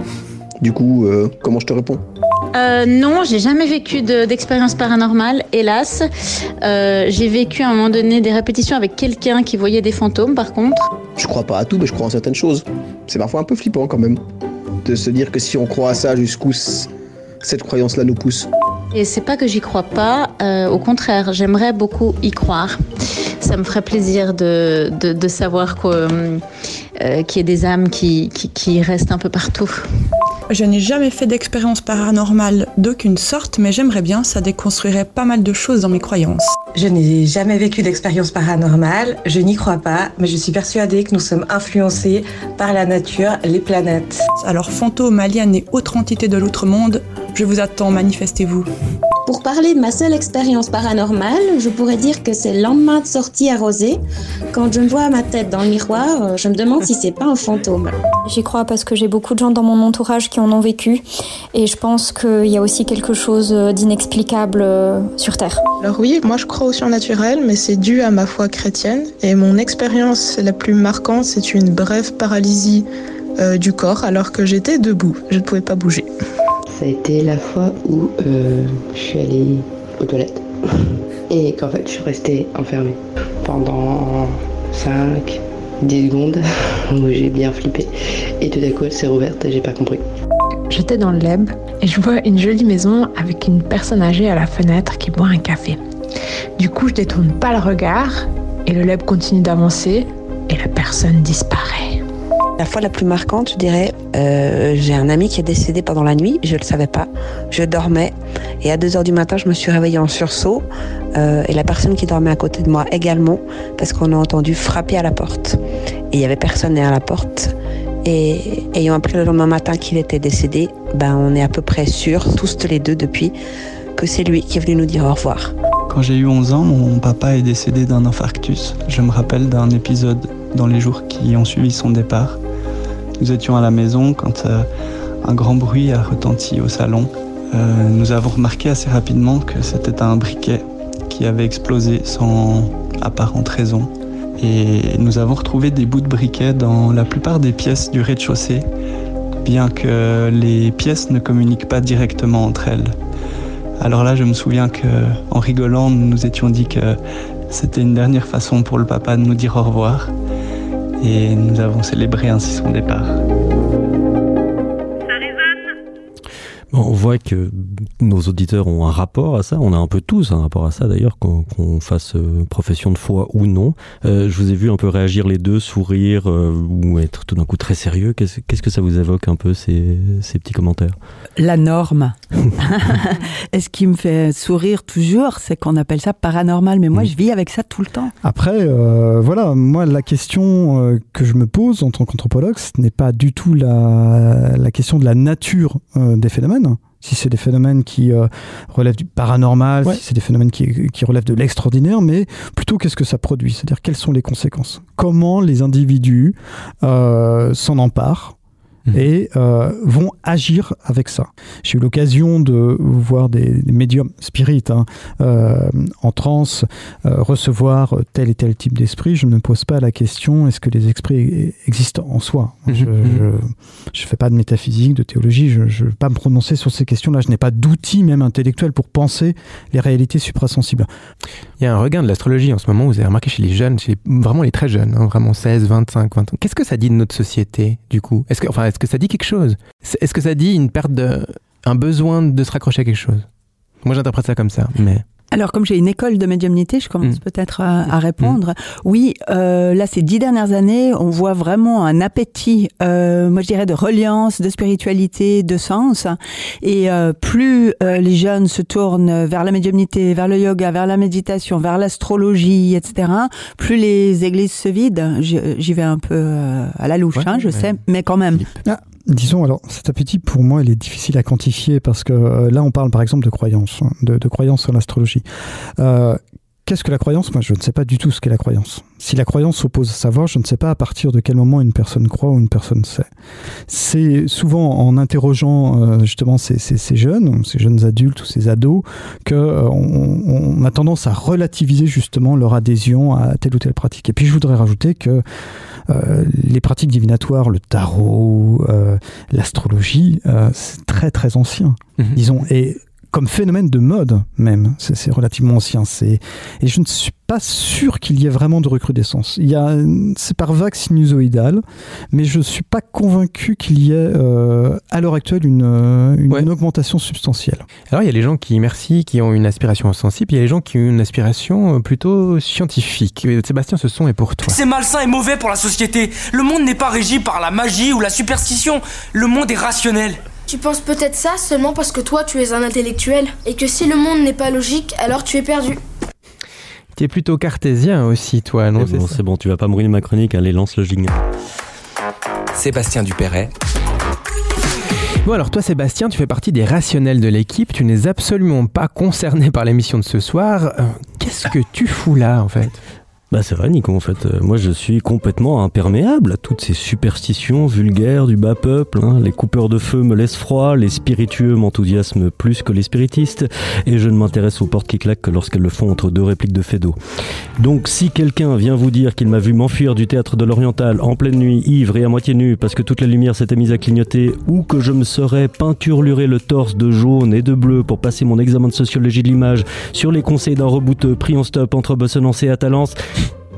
du coup, euh, comment je te réponds? Euh, non, j'ai jamais vécu d'expérience de, paranormale, hélas. Euh, j'ai vécu à un moment donné des répétitions avec quelqu'un qui voyait des fantômes, par contre. Je crois pas à tout, mais je crois en certaines choses. C'est parfois un peu flippant quand même de se dire que si on croit à ça, jusqu'où cette croyance-là nous pousse. Et c'est pas que j'y crois pas, euh, au contraire, j'aimerais beaucoup y croire. Ça me ferait plaisir de, de, de savoir qu'il euh, qu y ait des âmes qui, qui, qui restent un peu partout. Je n'ai jamais fait d'expérience paranormale d'aucune sorte, mais j'aimerais bien, ça déconstruirait pas mal de choses dans mes croyances. Je n'ai jamais vécu d'expérience paranormale, je n'y crois pas, mais je suis persuadée que nous sommes influencés par la nature, les planètes. Alors fantômes, aliens et autres entités de l'autre monde, je vous attends, manifestez-vous. Pour parler de ma seule expérience paranormale, je pourrais dire que c'est le lendemain de sortie arrosée. Quand je me vois ma tête dans le miroir, je me demande si c'est pas un fantôme. J'y crois parce que j'ai beaucoup de gens dans mon entourage qui en ont vécu et je pense qu'il y a aussi quelque chose d'inexplicable euh, sur Terre. Alors oui, moi je crois au surnaturel, mais c'est dû à ma foi chrétienne et mon expérience la plus marquante, c'est une brève paralysie euh, du corps alors que j'étais debout, je ne pouvais pas bouger. Ça a été la fois où euh, je suis allée aux toilettes et qu'en fait je suis restée enfermée pendant 5, 10 secondes où j'ai bien flippé et tout d'un coup elle s'est rouverte et j'ai pas compris. J'étais dans le lab et je vois une jolie maison avec une personne âgée à la fenêtre qui boit un café. Du coup, je détourne pas le regard et le lab continue d'avancer et la personne disparaît. La fois la plus marquante, je dirais, euh, j'ai un ami qui est décédé pendant la nuit, je ne le savais pas, je dormais et à 2h du matin, je me suis réveillée en sursaut euh, et la personne qui dormait à côté de moi également parce qu'on a entendu frapper à la porte. Et il y avait personne derrière la porte. Et ayant appris le lendemain matin qu'il était décédé, ben on est à peu près sûrs, tous les deux depuis, que c'est lui qui est venu nous dire au revoir. Quand j'ai eu 11 ans, mon papa est décédé d'un infarctus. Je me rappelle d'un épisode dans les jours qui ont suivi son départ. Nous étions à la maison quand euh, un grand bruit a retenti au salon. Euh, nous avons remarqué assez rapidement que c'était un briquet qui avait explosé sans apparente raison. Et nous avons retrouvé des bouts de briquet dans la plupart des pièces du rez-de-chaussée, bien que les pièces ne communiquent pas directement entre elles. Alors là, je me souviens que, en rigolant, nous nous étions dit que c'était une dernière façon pour le papa de nous dire au revoir. Et nous avons célébré ainsi son départ. On voit que nos auditeurs ont un rapport à ça. On a un peu tous un rapport à ça d'ailleurs, qu'on fasse euh, profession de foi ou non. Euh, je vous ai vu un peu réagir les deux, sourire euh, ou être tout d'un coup très sérieux. Qu'est-ce que ça vous évoque un peu ces, ces petits commentaires? La norme. Et ce qui me fait sourire toujours, c'est qu'on appelle ça paranormal. Mais moi, Mm. je vis avec ça tout le temps. Après, euh, voilà, moi, la question que je me pose en tant qu'anthropologue, ce n'est pas du tout la, la question de la nature euh, des phénomènes. Si c'est des phénomènes qui euh, relèvent du paranormal, si c'est des phénomènes qui, qui relèvent de l'extraordinaire, mais plutôt qu'est-ce que ça produit? C'est-à-dire quelles sont les conséquences? Comment les individus euh, s'en emparent? Et euh, vont agir avec ça. J'ai eu l'occasion de voir des, des médiums spirites hein, euh, en transe euh, recevoir tel et tel type d'esprit. Je ne me pose pas la question est-ce que les esprits existent en soi? Je ne fais pas de métaphysique, de théologie, je ne vais pas me prononcer sur ces questions-là. Je n'ai pas d'outils même intellectuels pour penser les réalités suprasensibles. Un regain de l'astrologie en ce moment, vous avez remarqué chez les jeunes, chez vraiment les très jeunes, hein, vraiment 16, 25, 20 ans. Qu'est-ce que ça dit de notre société, du coup? Est-ce que, enfin, est-ce que ça dit quelque chose? Est-ce que ça dit une perte de. un besoin de se raccrocher à quelque chose? Moi, j'interprète ça comme ça, mais. Alors, comme j'ai une école de médiumnité, je commence peut-être à, à répondre. Oui, euh, là, ces dix dernières années, on voit vraiment un appétit, euh, moi je dirais, de reliance, de spiritualité, de sens. Et euh, plus euh, les jeunes se tournent vers la médiumnité, vers le yoga, vers la méditation, vers l'astrologie, etc., plus les églises se vident. J'y vais un peu euh, à la louche, hein, je sais, mais quand même. Ah, disons, alors, cet appétit, pour moi, il est difficile à quantifier parce que euh, là, on parle par exemple de croyance, hein, de, de croyance en l'astrologie. Euh, Qu'est-ce que la croyance? Moi, je ne sais pas du tout ce qu'est la croyance. Si la croyance s'oppose à savoir, je ne sais pas à partir de quel moment une personne croit ou une personne sait. C'est souvent en interrogeant euh, justement ces, ces- ces jeunes, ces jeunes adultes ou ces ados, que euh, on, a tendance à relativiser justement leur adhésion à telle ou telle pratique. Et puis, je voudrais rajouter que euh, les pratiques divinatoires, le tarot, l'astrologie, c'est très très ancien, disons. Et comme phénomène de mode même, c'est c'est relativement ancien. C'est et je ne suis pas sûr qu'il y ait vraiment de recrudescence. Il y a, c'est par vague sinusoïdale, mais je suis pas convaincu qu'il y ait euh, à l'heure actuelle une, euh, une augmentation substantielle. Alors, il y a les gens qui, merci, qui ont une aspiration sensible, il y a les gens qui ont une aspiration euh, plutôt scientifique. Et Sébastien, ce son est pour toi. C'est malsain et mauvais pour la société. Le monde n'est pas régi par la magie ou la superstition. Le monde est rationnel. Tu penses peut-être ça seulement parce que toi tu es un intellectuel et que si le monde n'est pas logique, alors tu es perdu. Tu es plutôt cartésien aussi, toi, non C'est bon, c'est bon, tu vas pas mourir ma chronique, allez, lance le jingle. Sébastien Dupéret. Bon alors toi Sébastien, tu fais partie des rationnels de l'équipe, tu n'es absolument pas concerné par l'émission de ce soir. Euh, qu'est-ce que tu fous là en fait? Bah c'est vrai Nico, en fait, euh, moi je suis complètement imperméable à toutes ces superstitions vulgaires du bas peuple. Hein. Les coupeurs de feu me laissent froid, les spiritueux m'enthousiasment plus que les spiritistes, et je ne m'intéresse aux portes qui claquent que lorsqu'elles le font entre deux répliques de Fédo. Donc si quelqu'un vient vous dire qu'il m'a vu m'enfuir du théâtre de l'Oriental en pleine nuit, ivre et à moitié nu, parce que toute la lumière s'était mise à clignoter, ou que je me serais peinturluré le torse de jaune et de bleu pour passer mon examen de sociologie de l'image sur les conseils d'un rebouteux pris en stop entre Bossonance et Atalance,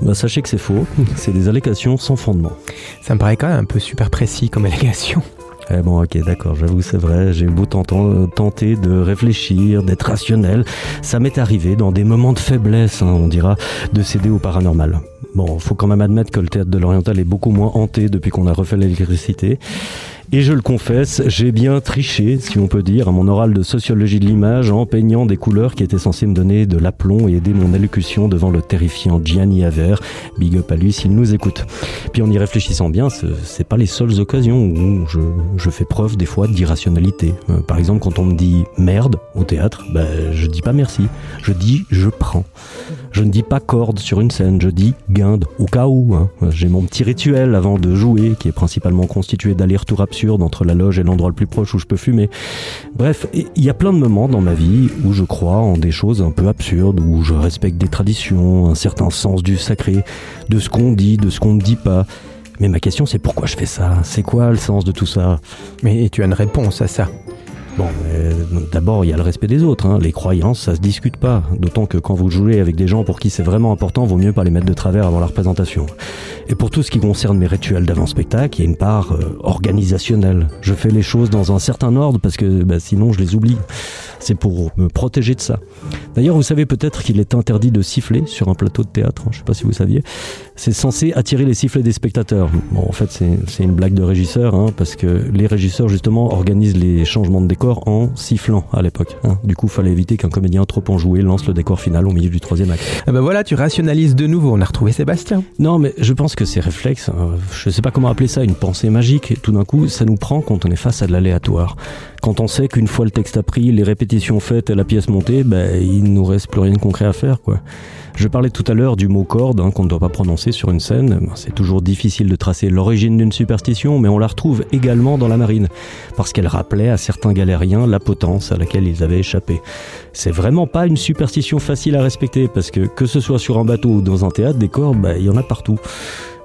bah, sachez que c'est faux, c'est des allégations sans fondement. Ça me paraît quand même un peu super précis comme allégation. Eh bon, ok, d'accord, j'avoue, c'est vrai. J'ai beau tenter de réfléchir, d'être rationnel. Ça m'est arrivé dans des moments de faiblesse, hein, on dira, de céder au paranormal. Bon, faut quand même admettre que le théâtre de l'Oriental est beaucoup moins hanté depuis qu'on a refait l'électricité. Et je le confesse, j'ai bien triché, si on peut dire, à mon oral de sociologie de l'image en peignant des couleurs qui étaient censées me donner de l'aplomb et aider mon allocution devant le terrifiant Gianni Aver. Big up à lui s'il nous écoute. Puis en y réfléchissant bien, c'est pas les seules occasions où je, je fais preuve des fois d'irrationalité. Euh, par exemple, quand on me dit merde au théâtre, ben, je dis pas merci. Je dis je prends. Je ne dis pas corde sur une scène, je dis guinde, au cas où. Hein. J'ai mon petit rituel avant de jouer, qui est principalement constitué d'allers-retours absurdes entre la loge et l'endroit le plus proche où je peux fumer. Bref, il y a plein de moments dans ma vie où je crois en des choses un peu absurdes, où je respecte des traditions, un certain sens du sacré, de ce qu'on dit, de ce qu'on ne dit pas. Mais ma question c'est pourquoi je fais ça? C'est quoi le sens de tout ça? Mais tu as une réponse à ça. Bon, d'abord, il y a le respect des autres. Hein. Les croyances, ça se discute pas. D'autant que quand vous jouez avec des gens pour qui c'est vraiment important, vaut mieux pas les mettre de travers avant la représentation. Et pour tout ce qui concerne mes rituels d'avant-spectacle, il y a une part euh, organisationnelle. Je fais les choses dans un certain ordre parce que bah, sinon je les oublie. C'est pour me protéger de ça. D'ailleurs, vous savez peut-être qu'il est interdit de siffler sur un plateau de théâtre. Hein. Je sais pas si vous saviez. C'est censé attirer les sifflets des spectateurs. Bon, en fait, c'est une blague de régisseur, hein, parce que les régisseurs justement organisent les changements de décor en sifflant à l'époque. Hein. Du coup, fallait éviter qu'un comédien trop enjoué lance le décor final au milieu du troisième acte. Ah bah voilà, tu rationalises de nouveau. On a retrouvé Sébastien. Non, mais je pense que ces réflexes, euh, je sais pas comment appeler ça, une pensée magique. Tout d'un coup, ça nous prend quand on est face à de l'aléatoire. Quand on sait qu'une fois le texte appris, les répétitions faites et la pièce montée, ben, il nous reste plus rien de concret à faire, quoi. Je parlais tout à l'heure du mot corde hein, qu'on ne doit pas prononcer sur une scène. C'est toujours difficile de tracer l'origine d'une superstition, mais on la retrouve également dans la marine, parce qu'elle rappelait à certains galériens la potence à laquelle ils avaient échappé. C'est vraiment pas une superstition facile à respecter, parce que que ce soit sur un bateau ou dans un théâtre, des cordes, bah, il y en a partout.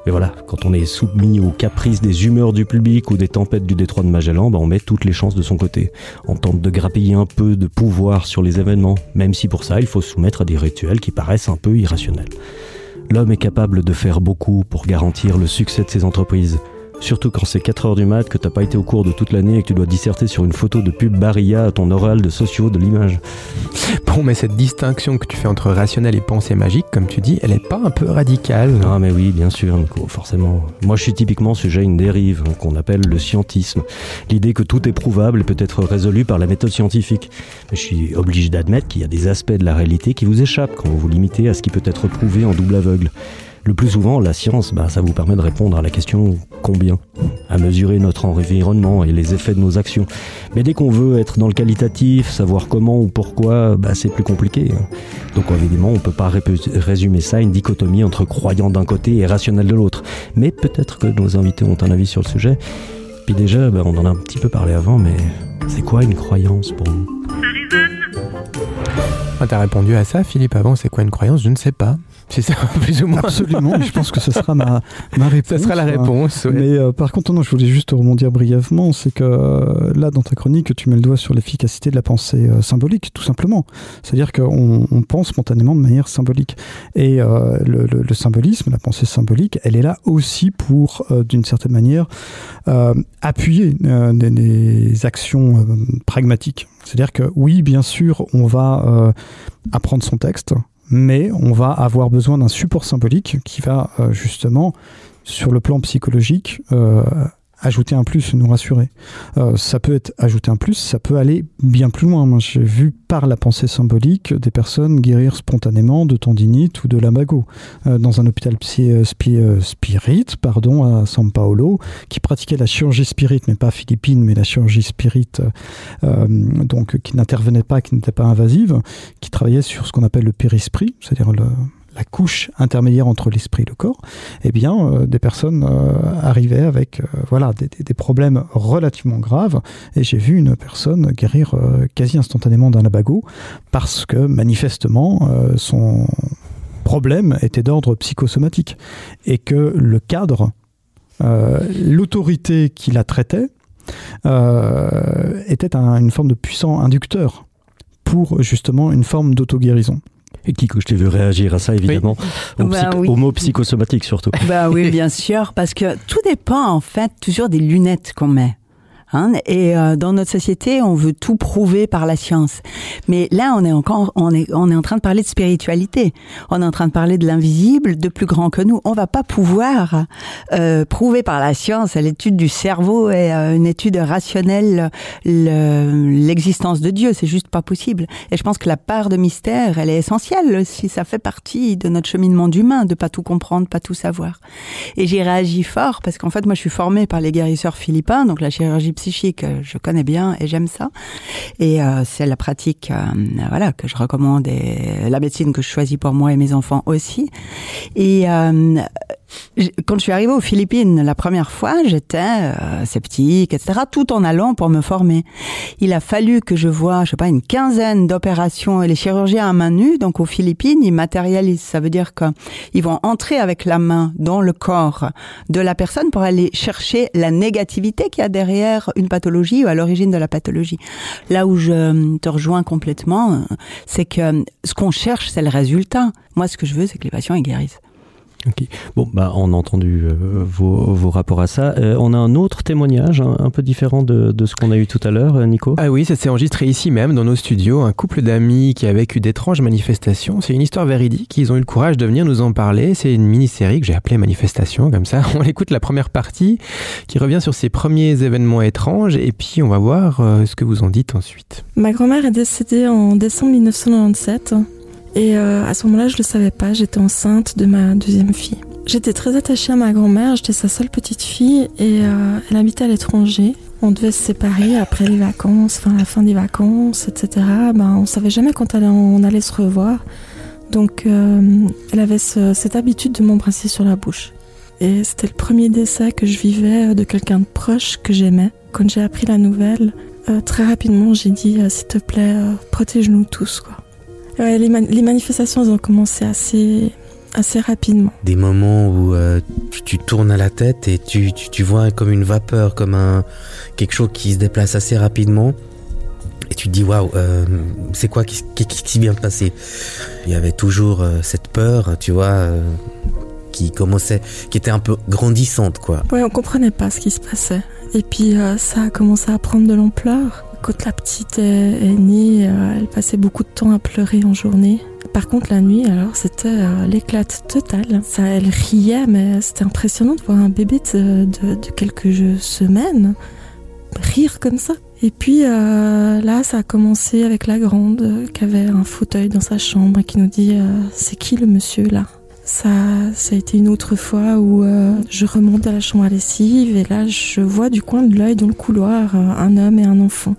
Mais voilà, quand on est soumis aux caprices des humeurs du public ou des tempêtes du détroit de Magellan, bah on met toutes les chances de son côté. On tente de grappiller un peu de pouvoir sur les événements, même si pour ça il faut se soumettre à des rituels qui paraissent un peu irrationnels. L'homme est capable de faire beaucoup pour garantir le succès de ses entreprises. Surtout quand c'est 4 heures du mat, que t'as pas été au cours de toute l'année et que tu dois disserter sur une photo de pub Barilla à ton oral de sociaux de l'image. Bon, mais cette distinction que tu fais entre rationnel et pensée magique, comme tu dis, elle est pas un peu radicale Ah, mais oui, bien sûr, Nico, forcément. Moi, je suis typiquement sujet à une dérive hein, qu'on appelle le scientisme. L'idée que tout est prouvable et peut être résolu par la méthode scientifique. Mais je suis obligé d'admettre qu'il y a des aspects de la réalité qui vous échappent quand vous vous limitez à ce qui peut être prouvé en double aveugle. Le plus souvent, la science, bah, ça vous permet de répondre à la question combien À mesurer notre environnement et les effets de nos actions. Mais dès qu'on veut être dans le qualitatif, savoir comment ou pourquoi, bah, c'est plus compliqué. Hein. Donc évidemment, on peut pas résumer ça à une dichotomie entre croyant d'un côté et rationnel de l'autre. Mais peut-être que nos invités ont un avis sur le sujet. Puis déjà, bah, on en a un petit peu parlé avant, mais c'est quoi une croyance pour vous? Ah, T'as répondu à ça, Philippe, avant, c'est quoi une croyance? Je ne sais pas. C'est ça, plus ou moins. Absolument, je pense que ce sera ma, ma réponse. Ça sera la réponse. Mais euh, par contre, non, je voulais juste rebondir brièvement, c'est que euh, là, dans ta chronique, tu mets le doigt sur l'efficacité de la pensée euh, symbolique, tout simplement. C'est-à-dire qu'on on pense spontanément de manière symbolique. Et le, le, symbolisme, la pensée symbolique, elle est là aussi pour, d'une certaine manière, appuyer des, des, actions pragmatiques. C'est-à-dire que oui, bien sûr, on va apprendre son texte, mais on va avoir besoin d'un support symbolique qui va euh, justement, sur le plan psychologique, euh, ajouter un plus, nous rassurer. Euh, ça peut être ajouter un plus, ça peut aller bien plus loin. Moi, j'ai vu par la pensée symbolique des personnes guérir spontanément de tendinite ou de lamago euh, dans un hôpital psy, euh, spirit, pardon, à San Paolo, qui pratiquait la chirurgie spirit, mais pas philippine, mais la chirurgie spirit, donc qui n'intervenait pas, qui n'était pas invasive, qui travaillait sur ce qu'on appelle le périsprit, c'est-à-dire le la couche intermédiaire entre l'esprit et le corps, eh bien, euh, des personnes euh, arrivaient avec euh, voilà, des, problèmes relativement graves. Et j'ai vu une personne guérir quasi instantanément d'un labago parce que manifestement, son problème était d'ordre psychosomatique et que le cadre, l'autorité qui la traitait, était une forme de puissant inducteur pour justement une forme d'auto-guérison. Et Kiko, je t'ai vu réagir à ça, évidemment. Au, bah mot psychosomatique, surtout. Bah oui, bien sûr, parce que tout dépend, en fait, toujours des lunettes qu'on met. Hein, et euh, dans notre société, on veut tout prouver par la science. Mais là, on est encore, on est, on est en train de parler de spiritualité. On est en train de parler de l'invisible, de plus grand que nous. On va pas pouvoir euh, prouver par la science, l'étude du cerveau et euh, une étude rationnelle l'existence de Dieu. C'est juste pas possible. Et je pense que la part de mystère, elle est essentielle si ça fait partie de notre cheminement d'humain, de pas tout comprendre, pas tout savoir. Et j'ai réagi fort parce qu'en fait, moi, je suis formée par les guérisseurs philippins, donc la chirurgie psychique, euh, je connais bien et j'aime ça. Et euh, c'est la pratique, euh, voilà, que je recommande et la médecine que je choisis pour moi et mes enfants aussi. Et quand je suis arrivée aux Philippines la première fois, j'étais euh, sceptique, etc., tout en allant pour me former. Il a fallu que je vois, je sais pas, une quinzaine d'opérations et les chirurgiens à main nue. Donc aux Philippines, ils matérialisent. Ça veut dire qu'ils vont entrer avec la main dans le corps de la personne pour aller chercher la négativité qu'il y a derrière une pathologie ou à l'origine de la pathologie. Là où je te rejoins complètement, c'est que ce qu'on cherche, c'est le résultat. Moi, ce que je veux, c'est que les patients ils guérissent. Ok. Bon, bah, on a entendu euh, vos, vos, rapports à ça. Euh, on a un autre témoignage, un, peu différent de, de ce qu'on a eu tout à l'heure, euh, Nico? Ah oui, ça s'est enregistré ici même, dans nos studios. Un couple d'amis qui a vécu d'étranges manifestations. C'est une histoire véridique. Ils ont eu le courage de venir nous en parler. C'est une mini-série que j'ai appelée Manifestation, comme ça. On écoute la première partie qui revient sur ces premiers événements étranges et puis on va voir ce que vous en dites ensuite. Ma grand-mère est décédée en décembre 1997. Et euh, à ce moment-là, je le savais pas, j'étais enceinte de ma deuxième fille. J'étais très attachée à ma grand-mère, j'étais sa seule petite fille et euh, elle habitait à l'étranger. On devait se séparer après les vacances, enfin la fin des vacances, etc. Ben, on savait jamais quand on allait se revoir. Donc euh, elle avait cette habitude de m'embrasser sur la bouche. Et c'était le premier décès que je vivais de quelqu'un de proche que j'aimais. Quand j'ai appris la nouvelle, très rapidement j'ai dit s'il te plaît, protège-nous tous. quoi les, manifestations ont commencé assez, assez rapidement. Des moments où euh, tu, tournes à la tête et tu, tu, vois comme une vapeur, comme un, quelque chose qui se déplace assez rapidement. Et tu te dis, waouh, euh, c'est quoi qui, qui, vient de passer? Il y avait toujours euh, cette peur, tu vois, qui commençait, qui était un peu grandissante, quoi. Ouais, on comprenait pas ce qui se passait. Et puis ça a commencé à prendre de l'ampleur. Quand la petite est, née, euh, elle passait beaucoup de temps à pleurer en journée. Par contre, la nuit, alors, c'était euh, l'éclate totale. Ça, elle riait, mais c'était impressionnant de voir un bébé de, quelques semaines rire comme ça. Et puis euh, là, ça a commencé avec la grande qui avait un fauteuil dans sa chambre et qui nous dit C'est qui le monsieur là? Ça, ça a été une autre fois où je remonte à la chambre à lessive et là, je vois du coin de l'œil dans le couloir un homme et un enfant.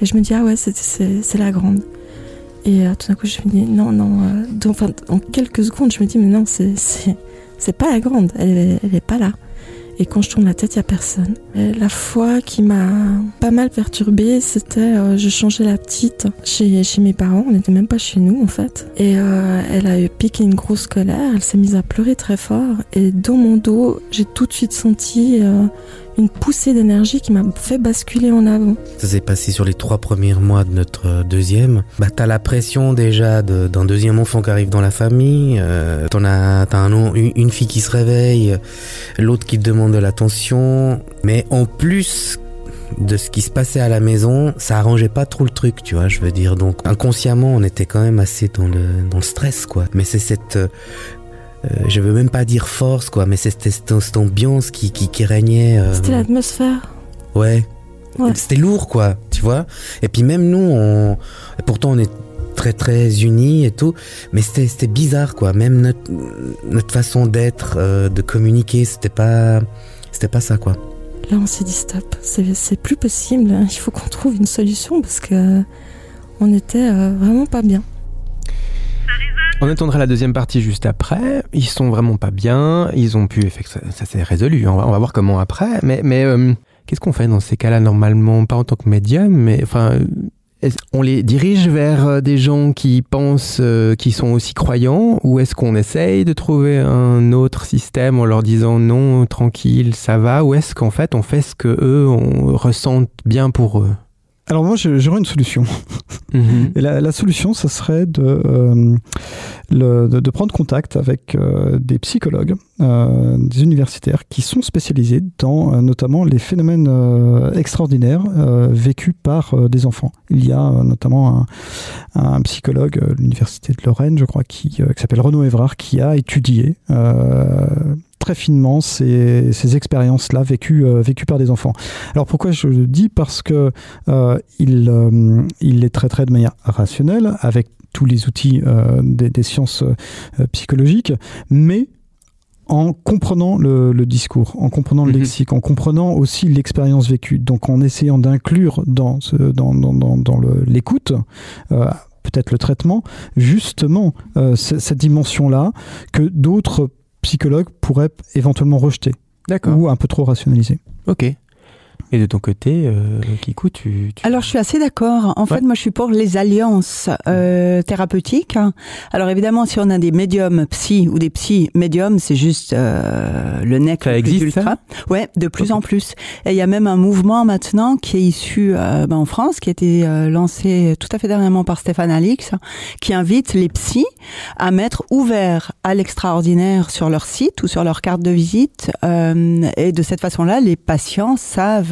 Et je me dis, ah ouais, c'est la grande. Et euh, tout d'un coup, je me dis, non, non. Euh, enfin, en quelques secondes, je me dis, mais non, c'est pas la grande, elle, elle est pas là. Et quand je tourne la tête, il n'y a personne. la fois qui m'a pas mal perturbée, c'était euh, je changeais la petite chez, chez mes parents. On n'était même pas chez nous en fait. Et euh, elle a eu piqué une grosse colère. Elle s'est mise à pleurer très fort. Et dans mon dos, j'ai tout de suite senti une poussée d'énergie qui m'a fait basculer en avant. Ça s'est passé sur les trois premiers mois de notre deuxième. Bah t'as la pression déjà d'un deuxième enfant qui arrive dans la famille. Euh, t'en as, t'as un, une fille qui se réveille, l'autre qui te demande de l'attention. Mais en plus de ce qui se passait à la maison, ça arrangeait pas trop le truc, tu vois, je veux dire. Donc inconsciemment, on était quand même assez dans le dans le stress, quoi. Mais c'est cette euh, je veux même pas dire force quoi, mais c'était cette, ambiance qui, qui, régnait. Euh, c'était l'atmosphère. Ouais. C'était lourd quoi, tu vois. Et puis même nous, on, pourtant on est très très unis et tout, mais c'était bizarre quoi. Même notre, notre façon d'être, euh, de communiquer, c'était pas c'était pas ça quoi. Là, on s'est dit stop, c'est plus possible. Hein. Il faut qu'on trouve une solution parce que on était vraiment pas bien. On attendra la deuxième partie juste après. Ils sont vraiment pas bien. Ils ont pu, ça, ça s'est résolu. On va, voir comment après. Mais, mais euh, qu'est-ce qu'on fait dans ces cas-là normalement? Pas en tant que médium, mais enfin, on les dirige vers euh, des gens qui pensent euh, qu'ils sont aussi croyants, ou est-ce qu'on essaye de trouver un autre système en leur disant non, tranquille, ça va, ou est-ce qu'en fait on fait ce que eux on ressentent bien pour eux? Alors moi, j'aurais une solution. Mhm. Et la, solution, ce serait de, euh, de, prendre contact avec euh, des psychologues, euh, des universitaires qui sont spécialisés dans notamment les phénomènes extraordinaires vécus par des enfants. Il y a notamment un, psychologue à l'université de Lorraine, je crois, qui, s'appelle Renaud Evrard, qui a étudié très finement ces, ces expériences-là vécues, euh, par des enfants. Alors pourquoi je le dis? Parce que euh, il, euh, les traiterait de manière rationnelle, avec tous les outils des, sciences psychologiques, mais en comprenant le, le, discours, en comprenant le mhm. lexique, en comprenant aussi l'expérience vécue. Donc en essayant d'inclure dans, ce, dans, dans, dans, dans l'écoute, peut-être le traitement, justement cette dimension-là que d'autres psychologue pourrait éventuellement rejeter. Ou un peu trop rationaliser. Ok. Et de ton côté, euh, Kikou, tu, Alors, je suis assez d'accord. En fait, moi, je suis pour les alliances euh, thérapeutiques. Alors, évidemment, si on a des médiums psy ou des psy médiums, c'est juste euh, le nec ça existe, ultra. ouais, de plus en plus. Et il y a même un mouvement maintenant qui est issu euh, ben, en France, qui a été euh, lancé tout à fait dernièrement par Stéphane Alix, qui invite les psys à mettre ouvert à l'extraordinaire sur leur site ou sur leur carte de visite. Euh, et de cette façon-là, les patients savent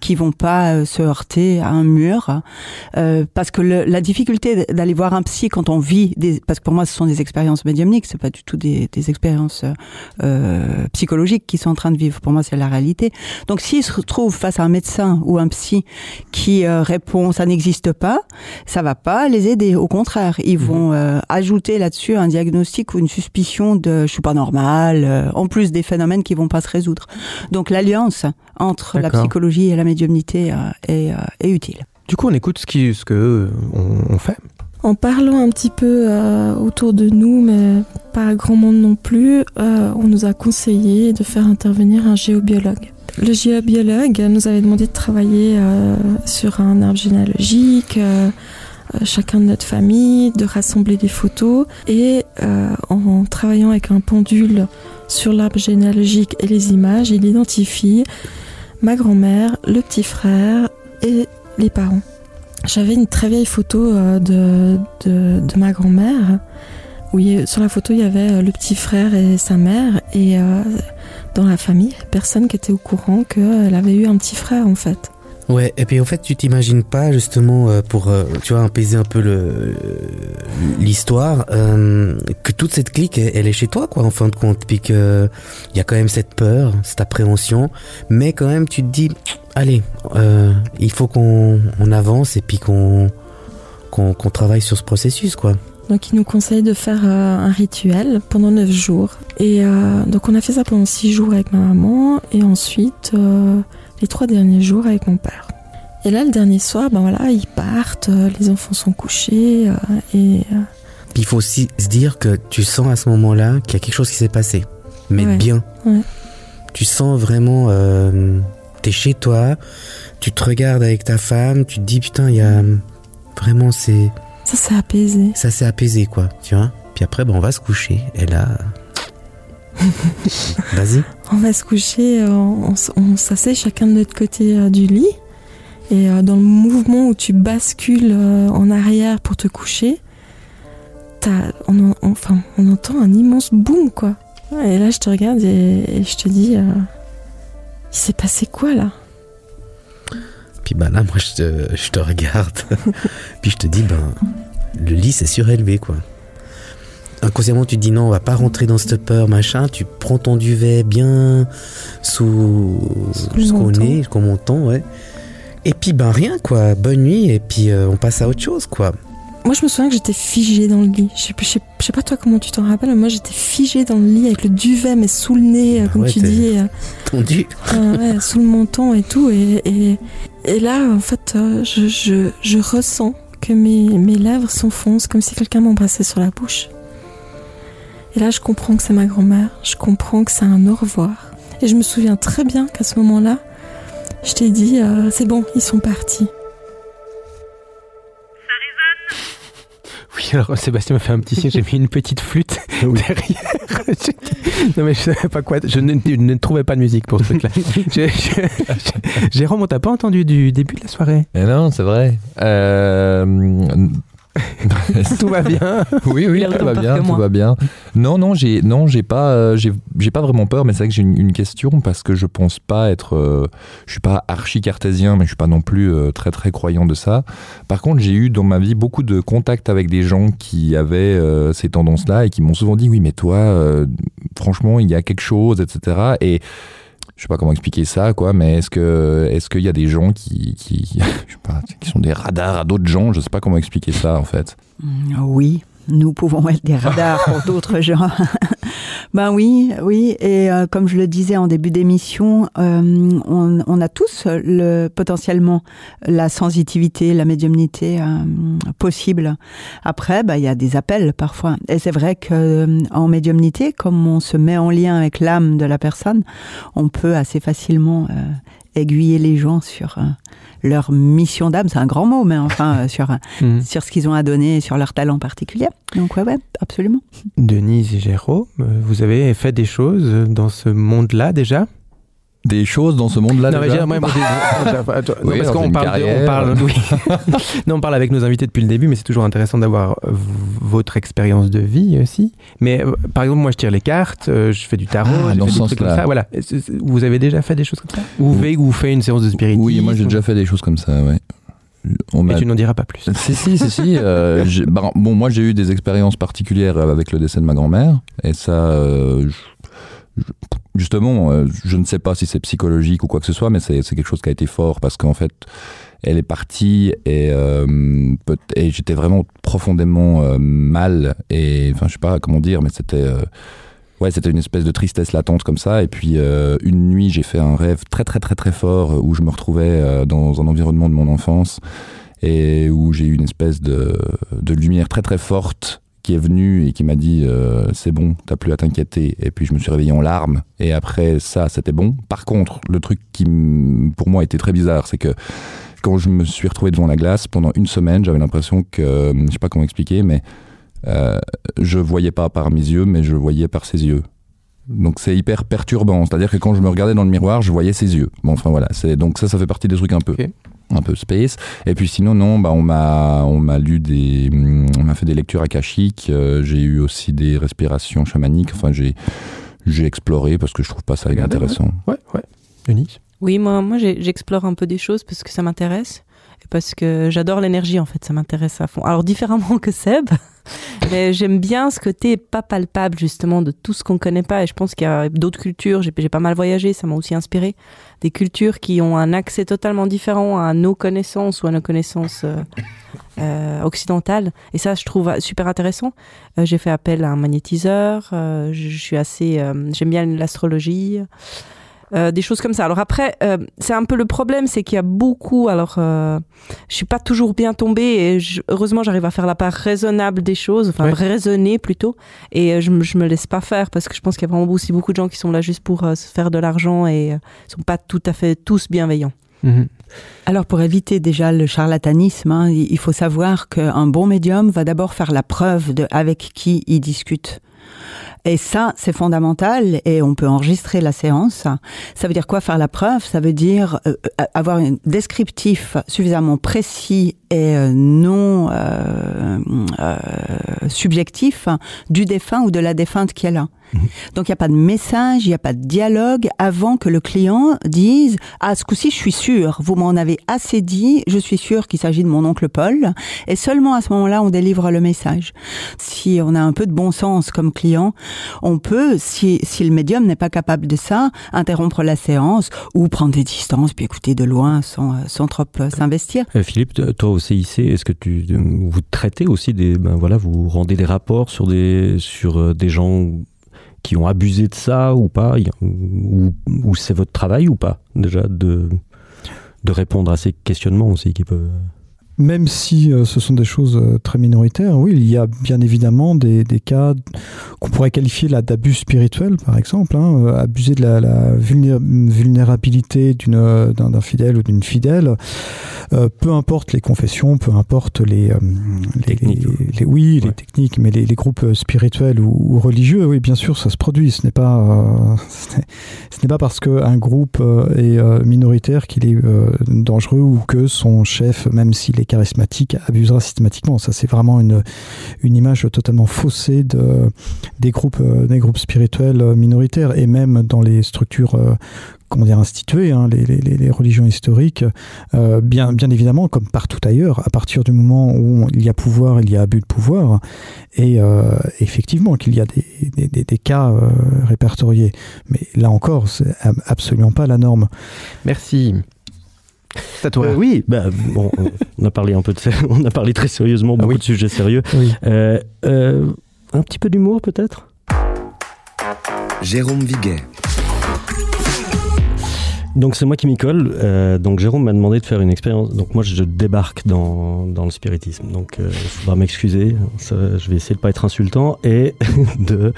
qui vont pas euh, se heurter à un mur. Euh, parce que le, la difficulté d'aller voir un psy quand on vit des, parce que pour moi ce sont des expériences médiumniques, c'est pas du tout des, des expériences euh, psychologiques qui sont en train de vivre. Pour moi c'est la réalité. Donc s'ils se retrouvent face à un médecin ou un psy qui euh, répond ça n'existe pas, ça va pas les aider. Au contraire, ils vont mhm. ajouter là-dessus un diagnostic ou une suspicion de je suis pas normal, en plus des phénomènes qui vont pas se résoudre. Donc l'alliance entre la psychologie et la médiumnité euh, est, euh, est, utile. Du coup, on écoute ce, qui, ce que euh, on, fait. En parlant un petit peu autour de nous, mais pas grand monde non plus, on nous a conseillé de faire intervenir un géobiologue. Le géobiologue nous avait demandé de travailler sur un arbre généalogique, chacun de notre famille, de rassembler des photos et en travaillant avec un pendule sur l'arbre généalogique et les images, il identifie ma grand-mère, le petit frère et les parents. J'avais une très vieille photo euh, de, de, ma grand-mère. Oui, sur la photo, il y avait euh, le petit frère et sa mère. Et euh, dans la famille, personne qui était au courant qu'elle avait eu un petit frère, en fait. Ouais, et puis en fait, tu t'imagines pas justement euh, pour euh, tu vois apaiser un peu le l'histoire euh, que toute cette clique elle, est chez toi quoi en fin de compte puis que il y a quand même cette peur, cette appréhension, mais quand même tu te dis allez, il faut qu'on on avance et puis qu'on qu'on travaille sur ce processus quoi. Donc il nous conseille de faire un rituel pendant 9 jours. Et donc on a fait ça pendant 6 jours avec ma maman et ensuite les trois derniers jours avec mon père. Et là, le dernier soir, ben voilà, ils partent, euh, les enfants sont couchés euh, et. Euh, il faut aussi se dire que tu sens à ce moment-là qu'il y a quelque chose qui s'est passé, mais bien. Tu sens vraiment, t'es chez toi, tu te regardes avec ta femme, tu te dis putain, il y a vraiment c'est. Ça s'est apaisé. Ça s'est apaisé quoi, tu vois. Puis après, ben, on va se coucher. Et là, Vas-y. On va se coucher, euh, on, s'assied chacun de notre côté euh, du lit. Et euh, dans le mouvement où tu bascules en arrière pour te coucher, on, enfin, on entend un immense boom, quoi. Et là, je te regarde et, je te dis, il s'est passé quoi là? Puis bah là, moi, je te, je te regarde. Puis je te dis, ben, le lit s'est surélevé, quoi. Inconsciemment tu te dis non, on va pas rentrer dans cette peur, machin. Tu prends ton duvet bien sous jusqu'au nez, jusqu'au menton, ouais. Et puis ben rien quoi, bonne nuit et puis euh, on passe à autre chose quoi. Moi, je me souviens que j'étais figée dans le lit. Je sais, je sais, pas toi comment tu t'en rappelles, mais moi j'étais figée dans le lit avec le duvet, mais sous le nez, euh, comme tu dis. Euh, Tendu. ouais, sous le menton et tout. Et, et, et là, en fait, euh, je, je, je, ressens que mes, mes lèvres s'enfoncent comme si quelqu'un m'embrassait sur la bouche. Et là, je comprends que c'est ma grand-mère. Je comprends que c'est un au revoir. Et je me souviens très bien qu'à ce moment-là, je t'ai dit, c'est bon, ils sont partis. Oui, alors Sébastien m'a fait un petit signe, j'ai mis une petite flûte derrière. non mais je savais pas quoi, je ne, trouvais pas de musique pour ce truc-là. Jérôme, on t'a pas entendu du début de la soirée? Eh Non, c'est vrai. Euh, tout va bien. Oui, oui, tout va bien, tout va bien. Non, non, j'ai, non, j'ai pas, euh, j'ai, pas vraiment peur, mais c'est vrai que j'ai une, question parce que je pense pas être, euh, je suis pas archi cartésien, mais je suis pas non plus euh, très très croyant de ça. Par contre, j'ai eu dans ma vie beaucoup de contacts avec des gens qui avaient ces tendances-là et qui m'ont souvent dit oui, mais toi, franchement, il y a quelque chose, etc. Et je sais pas comment expliquer ça, quoi, mais est-ce que est-ce qu'il y a des gens qui qui, je sais pas, qui sont des radars à d'autres gens? Je sais pas comment expliquer ça en fait. Oui, nous pouvons être des radars pour d'autres gens. Ben oui, oui. Et euh, comme je le disais en début d'émission, euh, on, on, a tous le, potentiellement la sensitivité, la médiumnité euh, possible. Après, ben, il y a des appels parfois. Et c'est vrai que en médiumnité, comme on se met en lien avec l'âme de la personne, on peut assez facilement aiguiller les gens sur leur mission d'âme, c'est un grand mot, mais enfin euh, sur, mhm. sur ce qu'ils ont à donner, sur leur talent particulier. Donc ouais, ouais, absolument. Denise et Jérôme, euh, vous avez fait des choses dans ce monde-là déjà? Des choses dans ce monde-là Non, déjà moi, parce qu'on parle, on parle, oui. non, on parle avec nos invités depuis le début, mais c'est toujours intéressant d'avoir votre expérience de vie aussi. Mais euh, par exemple, moi, je tire les cartes, euh, je fais du tarot, ah, je fais des trucs comme ça. Voilà. Vous avez déjà fait des choses comme ça? Ou vous, vous faites une séance de spiritisme? Oui, moi, j'ai déjà fait des choses comme ça, ouais. On Et tu n'en diras pas plus. Si, si, si, si. Euh, bah, bon, moi, j'ai eu des expériences particulières avec le décès de ma grand-mère. Et ça, justement, euh, je ne sais pas si c'est psychologique ou quoi que ce soit, mais c'est quelque chose qui a été fort parce qu'en fait, elle est partie et, euh, et j'étais vraiment profondément euh, mal et enfin je sais pas comment dire, mais c'était ouais c'était une espèce de tristesse latente comme ça. Et puis une nuit, j'ai fait un rêve très très très très fort où je me retrouvais dans un environnement de mon enfance et où j'ai eu une espèce de, de lumière très très forte est venu et qui m'a dit euh, c'est bon, t'as plus à t'inquiéter. Et puis je me suis réveillé en larmes. Et après ça, c'était bon. Par contre, le truc qui pour moi était très bizarre, c'est que quand je me suis retrouvé devant la glace pendant une semaine, j'avais l'impression que je sais pas comment expliquer, mais euh, je voyais pas par mes yeux, mais je voyais par ses yeux. Donc c'est hyper perturbant. C'est-à-dire que quand je me regardais dans le miroir, je voyais ses yeux. Bon, enfin voilà. C'est donc ça, ça fait partie des trucs un peu un peu space. Et puis sinon, non, bah, on m'a, on m'a lu des, on m'a fait des lectures akashiques. Euh, j'ai eu aussi des respirations chamaniques. Enfin, j'ai, j'ai exploré parce que je trouve pas ça intéressant. Ouais, ouais. Eunice? Oui, moi, moi, j'explore un peu des choses parce que ça m'intéresse parce que j'adore l'énergie. En fait, ça m'intéresse à fond. Alors différemment que Seb. Mais j'aime bien ce côté pas palpable justement de tout ce qu'on connaît pas. Et je pense qu'il y a d'autres cultures. J'ai pas mal voyagé, ça m'a aussi inspiré. Des cultures qui ont un accès totalement différent à nos connaissances ou à nos connaissances euh, euh occidentales. Et ça, je trouve super intéressant. Euh, j'ai fait appel à un magnétiseur. Je suis assez, j'aime bien l'astrologie. Euh, des choses comme ça. Alors après, euh, c'est un peu le problème, c'est qu'il y a beaucoup. Alors, euh, je suis pas toujours bien tombée et heureusement, j'arrive à faire la part raisonnable des choses, enfin raisonner plutôt. Et je, je me laisse pas faire parce que je pense qu'il y a vraiment aussi beaucoup de gens qui sont là juste pour se faire de l'argent et sont pas tout à fait tous bienveillants. Mhm. Alors pour éviter déjà le charlatanisme, hein, il faut savoir qu'un bon médium va d'abord faire la preuve de avec qui il discute. Et ça, c'est fondamental et on peut enregistrer la séance. Ça veut dire quoi faire la preuve? Ça veut dire euh, avoir un descriptif suffisamment précis et euh, non euh, euh, subjectif du défunt ou de la défunte qui est là. Mhm. Donc il n'y a pas de message, il n'y a pas de dialogue avant que le client dise ah ce coup-ci je suis sûr, vous m'en avez assez dit, je suis sûr qu'il s'agit de mon oncle Paul et seulement à ce moment-là on délivre le message. Si on a un peu de bon sens comme client, on peut si, si le médium n'est pas capable de ça, interrompre la séance ou prendre des distances puis écouter de loin sans, sans trop s'investir. Philippe, toi au CIC, est-ce que tu vous traitez aussi des ben voilà, vous rendez des rapports sur des sur des gens qui ont abusé de ça ou pas? Ou, ou c'est votre travail ou pas, déjà, de, de répondre à ces questionnements aussi qui peuvent même si euh, ce sont des choses euh, très minoritaires, oui, il y a bien évidemment des, des cas qu'on pourrait qualifier d'abus spirituel, par exemple, hein, euh, abuser de la, la vulnérabilité d'une, d'un, fidèle ou d'une fidèle, euh, peu importe les confessions, peu importe les, les, les, les oui, les techniques, mais les, groupes spirituels ou, ou, religieux, oui, bien sûr, ça se produit. Ce n'est pas, ce n'est pas parce qu'un groupe est minoritaire qu'il est dangereux ou que son chef, même s'il est charismatique abusera systématiquement. Ça, c'est vraiment une, une image totalement faussée de, des, groupes, euh, des groupes spirituels euh, minoritaires et même dans les structures euh, comment dire, instituées, hein, les, les, les, religions historiques, bien, bien évidemment, comme partout ailleurs, à partir du moment où il y a pouvoir, il y a abus de pouvoir, et effectivement qu'il y a des, des, des cas répertoriés. Mais là encore, c'est absolument pas la norme. Merci. Euh, oui, bah, bon, on a parlé un peu de on a parlé très sérieusement beaucoup ah oui. de sujets sérieux. Oui. Euh, euh, un petit peu d'humour peut-être? Jérôme Viguet. Donc c'est moi qui m'y colle. Euh, donc Jérôme m'a demandé de faire une expérience. Donc moi je débarque dans, dans le spiritisme. Donc il euh, faudra m'excuser. Je vais essayer de pas être insultant et de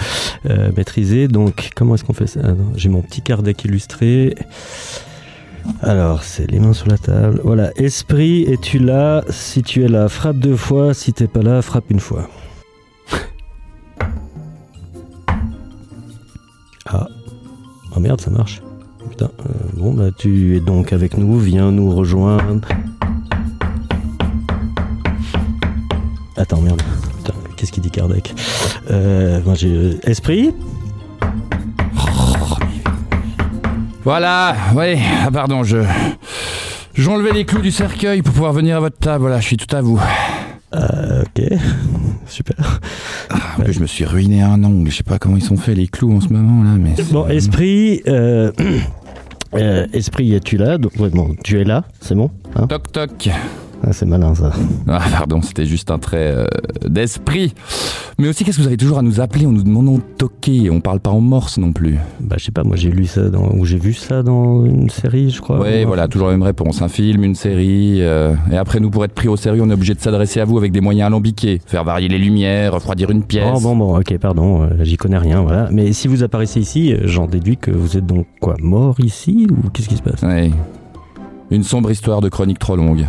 euh, maîtriser. Donc comment est-ce qu'on fait ça? J'ai mon petit card deck illustré. Alors, c'est les mains sur la table. Voilà, esprit, es-tu là Si tu es là, frappe deux fois. Si t'es pas là, frappe une fois. ah. Oh merde, ça marche. Putain. Euh, bon, bah tu es donc avec nous. Viens nous rejoindre. Attends, merde. Putain, qu'est-ce qu'il dit Kardec? Euh, j'ai... Esprit? Voilà, oui, ah pardon, je. J'enlevais les clous du cercueil pour pouvoir venir à votre table, voilà, je suis tout à vous. Euh, ok, super. Ah, en plus, je me suis ruiné un ongle, je sais pas comment ils sont faits les clous en ce moment là, mais. Bon, esprit, euh, euh, esprit, es-tu là? Donc, ouais, bon, tu es là, c'est bon hein? Toc toc. Ah, c'est malin ça. Ah, pardon, c'était juste un trait euh, d'esprit. Mais aussi, qu'est-ce que vous avez toujours à nous appeler en nous demandant de toquer? On parle pas en morse non plus. Bah, je sais pas, moi j'ai lu ça dans, ou j'ai vu ça dans une série, je crois. Oui, voilà, toujours la même réponse. Un film, une série. Euh, et après, nous, pour être pris au sérieux, on est obligé de s'adresser à vous avec des moyens alambiqués. Faire varier les lumières, refroidir une pièce. Oh, bon, bon, ok, pardon, euh, j'y connais rien, voilà. Mais si vous apparaissez ici, j'en déduis que vous êtes donc quoi, mort ici Ou qu'est-ce qui se passe? Oui. Une sombre histoire de chronique trop longue.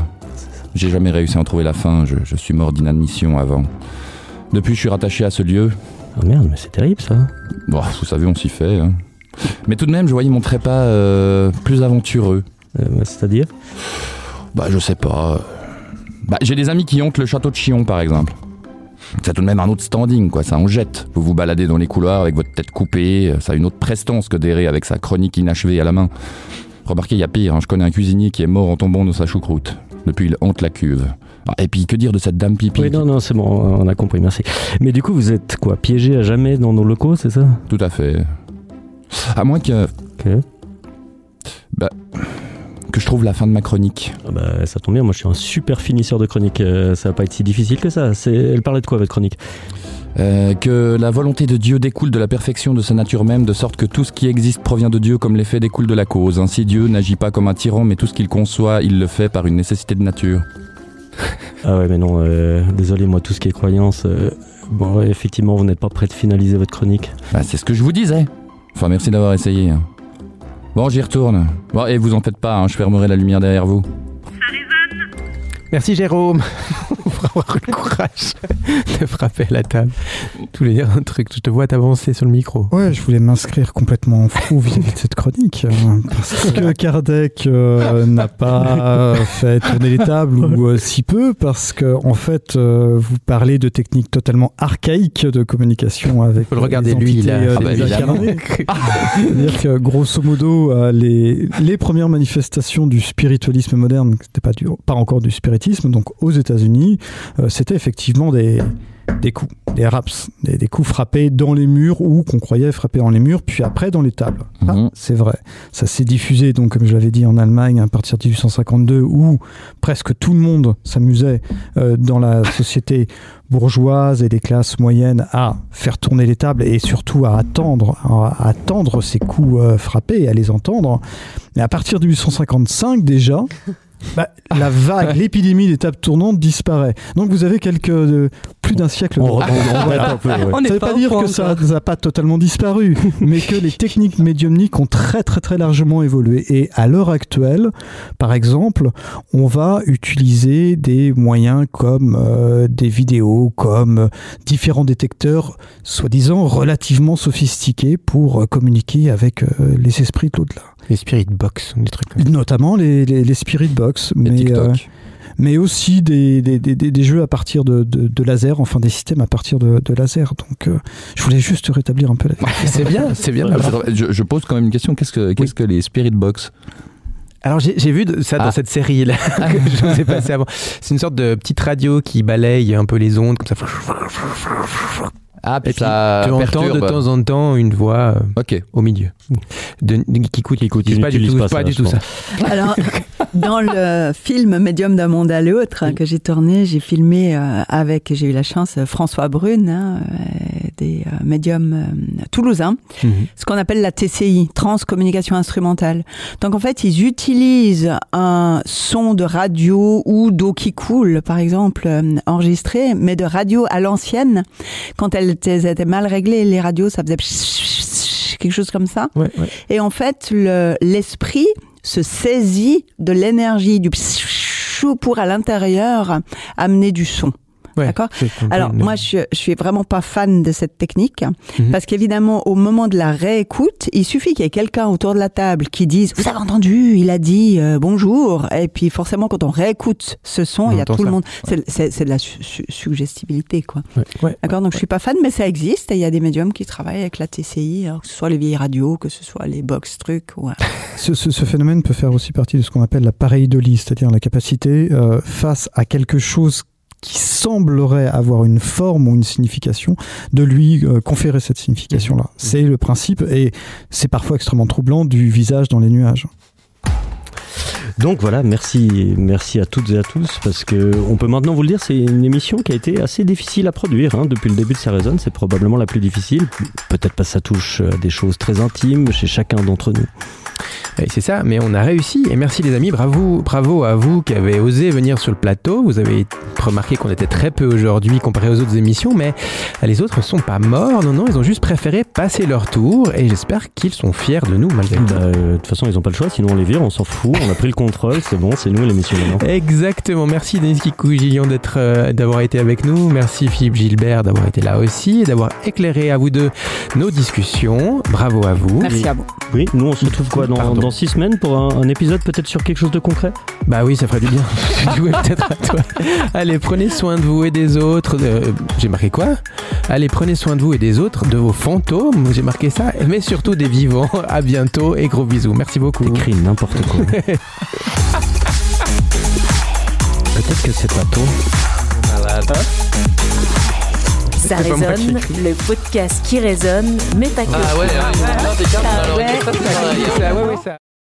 J'ai jamais réussi à en trouver la fin, je, je suis mort d'inadmission avant. Depuis, je suis rattaché à ce lieu. Oh merde, mais c'est terrible ça. Bon, vous savez, on s'y fait. Hein. Mais tout de même, je voyais mon trépas euh, plus aventureux. Euh, C'est-à-dire? Bah, je sais pas. Bah, j'ai des amis qui hantent le château de Chillon, par exemple. C'est tout de même un autre standing, quoi, ça en jette. Vous vous baladez dans les couloirs avec votre tête coupée, ça a une autre prestance que d'errer avec sa chronique inachevée à la main. Remarquez, il y a pire, hein, je connais un cuisinier qui est mort en tombant dans sa choucroute. Depuis, il hante la cuve. Ah, et puis, que dire de cette dame pipi Oui, non, non, c'est bon, on a compris, merci. Mais du coup, vous êtes quoi, piégé à jamais dans nos locaux, c'est ça? Tout à fait. À moins que... Ok. Bah... Que je trouve la fin de ma chronique. Ah bah, ça tombe bien, moi je suis un super finisseur de chronique, euh, ça va pas être si difficile que ça. Elle parlait de quoi, votre chronique? Euh, que la volonté de Dieu découle de la perfection de sa nature même, de sorte que tout ce qui existe provient de Dieu comme l'effet découle de la cause. Ainsi Dieu n'agit pas comme un tyran, mais tout ce qu'il conçoit, il le fait par une nécessité de nature. ah ouais, mais non, euh, désolé, moi, tout ce qui est croyance... Euh, bon, ouais, effectivement, vous n'êtes pas prêt de finaliser votre chronique. Bah, c'est ce que je vous disais. Enfin, merci d'avoir essayé. Bon, j'y retourne. Bon, et vous en faites pas, hein, je fermerai la lumière derrière vous. Merci Jérôme. pour avoir le courage de frapper à la table. Tu voulais dire un truc, je te vois t'avancer sur le micro. Ouais, je voulais m'inscrire complètement fou vis-à-vis de cette chronique. hein, Parce que Kardec euh, n'a pas fait tourner les tables ou euh, si peu, parce que en fait, euh, vous parlez de techniques totalement archaïques de communication avec. Faut le regarder, les lui, il a- euh, Ah bah. C'est-à-dire que grosso modo, euh, les, les premières manifestations du spiritualisme moderne, c'était pas, du, pas encore du spiritisme, donc aux États-Unis, euh, c'était effectivement des, des coups, des raps, des, des coups frappés dans les murs ou qu'on croyait frapper dans les murs, puis après dans les tables. Ah, c'est vrai. Ça s'est diffusé, donc, comme je l'avais dit, en Allemagne à partir de 1852, où presque tout le monde s'amusait euh, dans la société bourgeoise et des classes moyennes à faire tourner les tables et surtout à attendre, à attendre ces coups euh, frappés et à les entendre. Et à partir de 1855 déjà, bah, la vague, l'épidémie des tables tournantes disparaît. Donc vous avez quelques euh, plus d'un siècle. On on regrette un peu, ouais. On Ça ne veut pas dire que ça n'a pas totalement disparu, mais que les techniques médiumniques ont très très très largement évolué. Et à l'heure actuelle, par exemple, on va utiliser des moyens comme euh, des vidéos, comme euh, différents détecteurs, soi-disant relativement sophistiqués pour euh, communiquer avec euh, les esprits de l'au-delà. Les spirit box, des trucs. Notamment les, les, les spirit box, mais, euh, mais aussi des, des, des, des jeux à partir de, de, de laser, enfin des systèmes à partir de, de laser. Donc euh, je voulais juste rétablir un peu la C'est bien, c'est bien. Je, je pose quand même une question. Qu'est-ce que, qu'est-ce que les Spirit Box? Alors j'ai vu de- ça dans Ah. cette série là que je vous ai passé avant. C'est une sorte de petite radio qui balaye un peu les ondes comme ça. Ah, Et puis ça tu entends de perturbe. temps en temps une voix euh, au milieu de, de- qui coûte, qui coûte. tu pas du tout, pas pas ça, du tout ça. Alors, dans le film Médium d'un monde à l'autre que j'ai tourné, j'ai filmé euh, avec, j'ai eu la chance, François Brune, hein, euh, des euh, médiums euh, toulousains, ce qu'on appelle la TCI, Transcommunication Instrumentale. Donc en fait, ils utilisent un son de radio ou d'eau qui coule, par exemple, euh, enregistré, mais de radio à l'ancienne. Quand elles étaient mal réglées, les radios, ça faisait quelque chose comme ça. Et en fait, le- l'esprit se saisit de l'énergie du pour à l'intérieur amener du son. D'accord Alors moi je, je suis vraiment pas fan de cette technique Mhm. parce qu'évidemment au moment de la réécoute, il suffit qu'il y ait quelqu'un autour de la table qui dise vous avez entendu, il a dit euh, bonjour et puis forcément quand on réécoute ce son, On il y a tout le monde, c'est- de la su- su- suggestibilité quoi. Ouais. D'accord, donc je suis pas fan, mais ça existe et il y a des médiums qui travaillent avec la TCI, alors que ce soit les vieilles radios, que ce soit les box trucs. Ou, Ce, ce- ce phénomène peut faire aussi partie de ce qu'on appelle la pareidolie, c'est-à-dire la capacité euh, face à quelque chose qui semblerait avoir une forme ou une signification, de lui euh, conférer cette signification-là. C'est le principe, et c'est parfois extrêmement troublant, du visage dans les nuages. Donc voilà, merci, merci à toutes et à tous parce que on peut maintenant vous le dire, c'est une émission qui a été assez difficile à produire hein. depuis le début de Ça résonne, c'est probablement la plus difficile. Peut-être parce que ça touche à des choses très intimes chez chacun d'entre nous. Et c'est ça, mais on a réussi. Et merci les amis, bravo, bravo à vous qui avez osé venir sur le plateau. Vous avez remarqué qu'on était très peu aujourd'hui comparé aux autres émissions, mais les autres sont pas morts. Non, non, ils ont juste préféré passer leur tour. Et j'espère qu'ils sont fiers de nous malgré tout. Bah, de toute façon, ils n'ont pas le choix, sinon on les vire, on s'en fout, on a pris le contrôle, c'est bon, c'est nous l'émission maintenant. Exactement. Merci Denis Kikou Gillian d'être, euh, d'avoir été avec nous. Merci Philippe Gilbert d'avoir été là aussi et d'avoir éclairé à vous deux nos discussions. Bravo à vous. Merci à vous. Oui, nous on se retrouve quoi dans, six semaines pour un, un épisode peut-être sur quelque chose de concret Bah oui, ça ferait du bien. Jouer peut-être à toi. Allez, prenez soin de vous et des autres. Euh, J'ai marqué quoi? Allez, prenez soin de vous et des autres, de vos fantômes. J'ai marqué ça, mais surtout des vivants. À bientôt et gros bisous. Merci beaucoup. Écris n'importe quoi. Peut-être que c'est pas toi. Ça résonne, le podcast qui résonne, mais pas que. Ah ouais, ah ouais. Non, t'es calme, on a Ah ouais. l'enregistré, ça, ça, ouais, ouais, ça.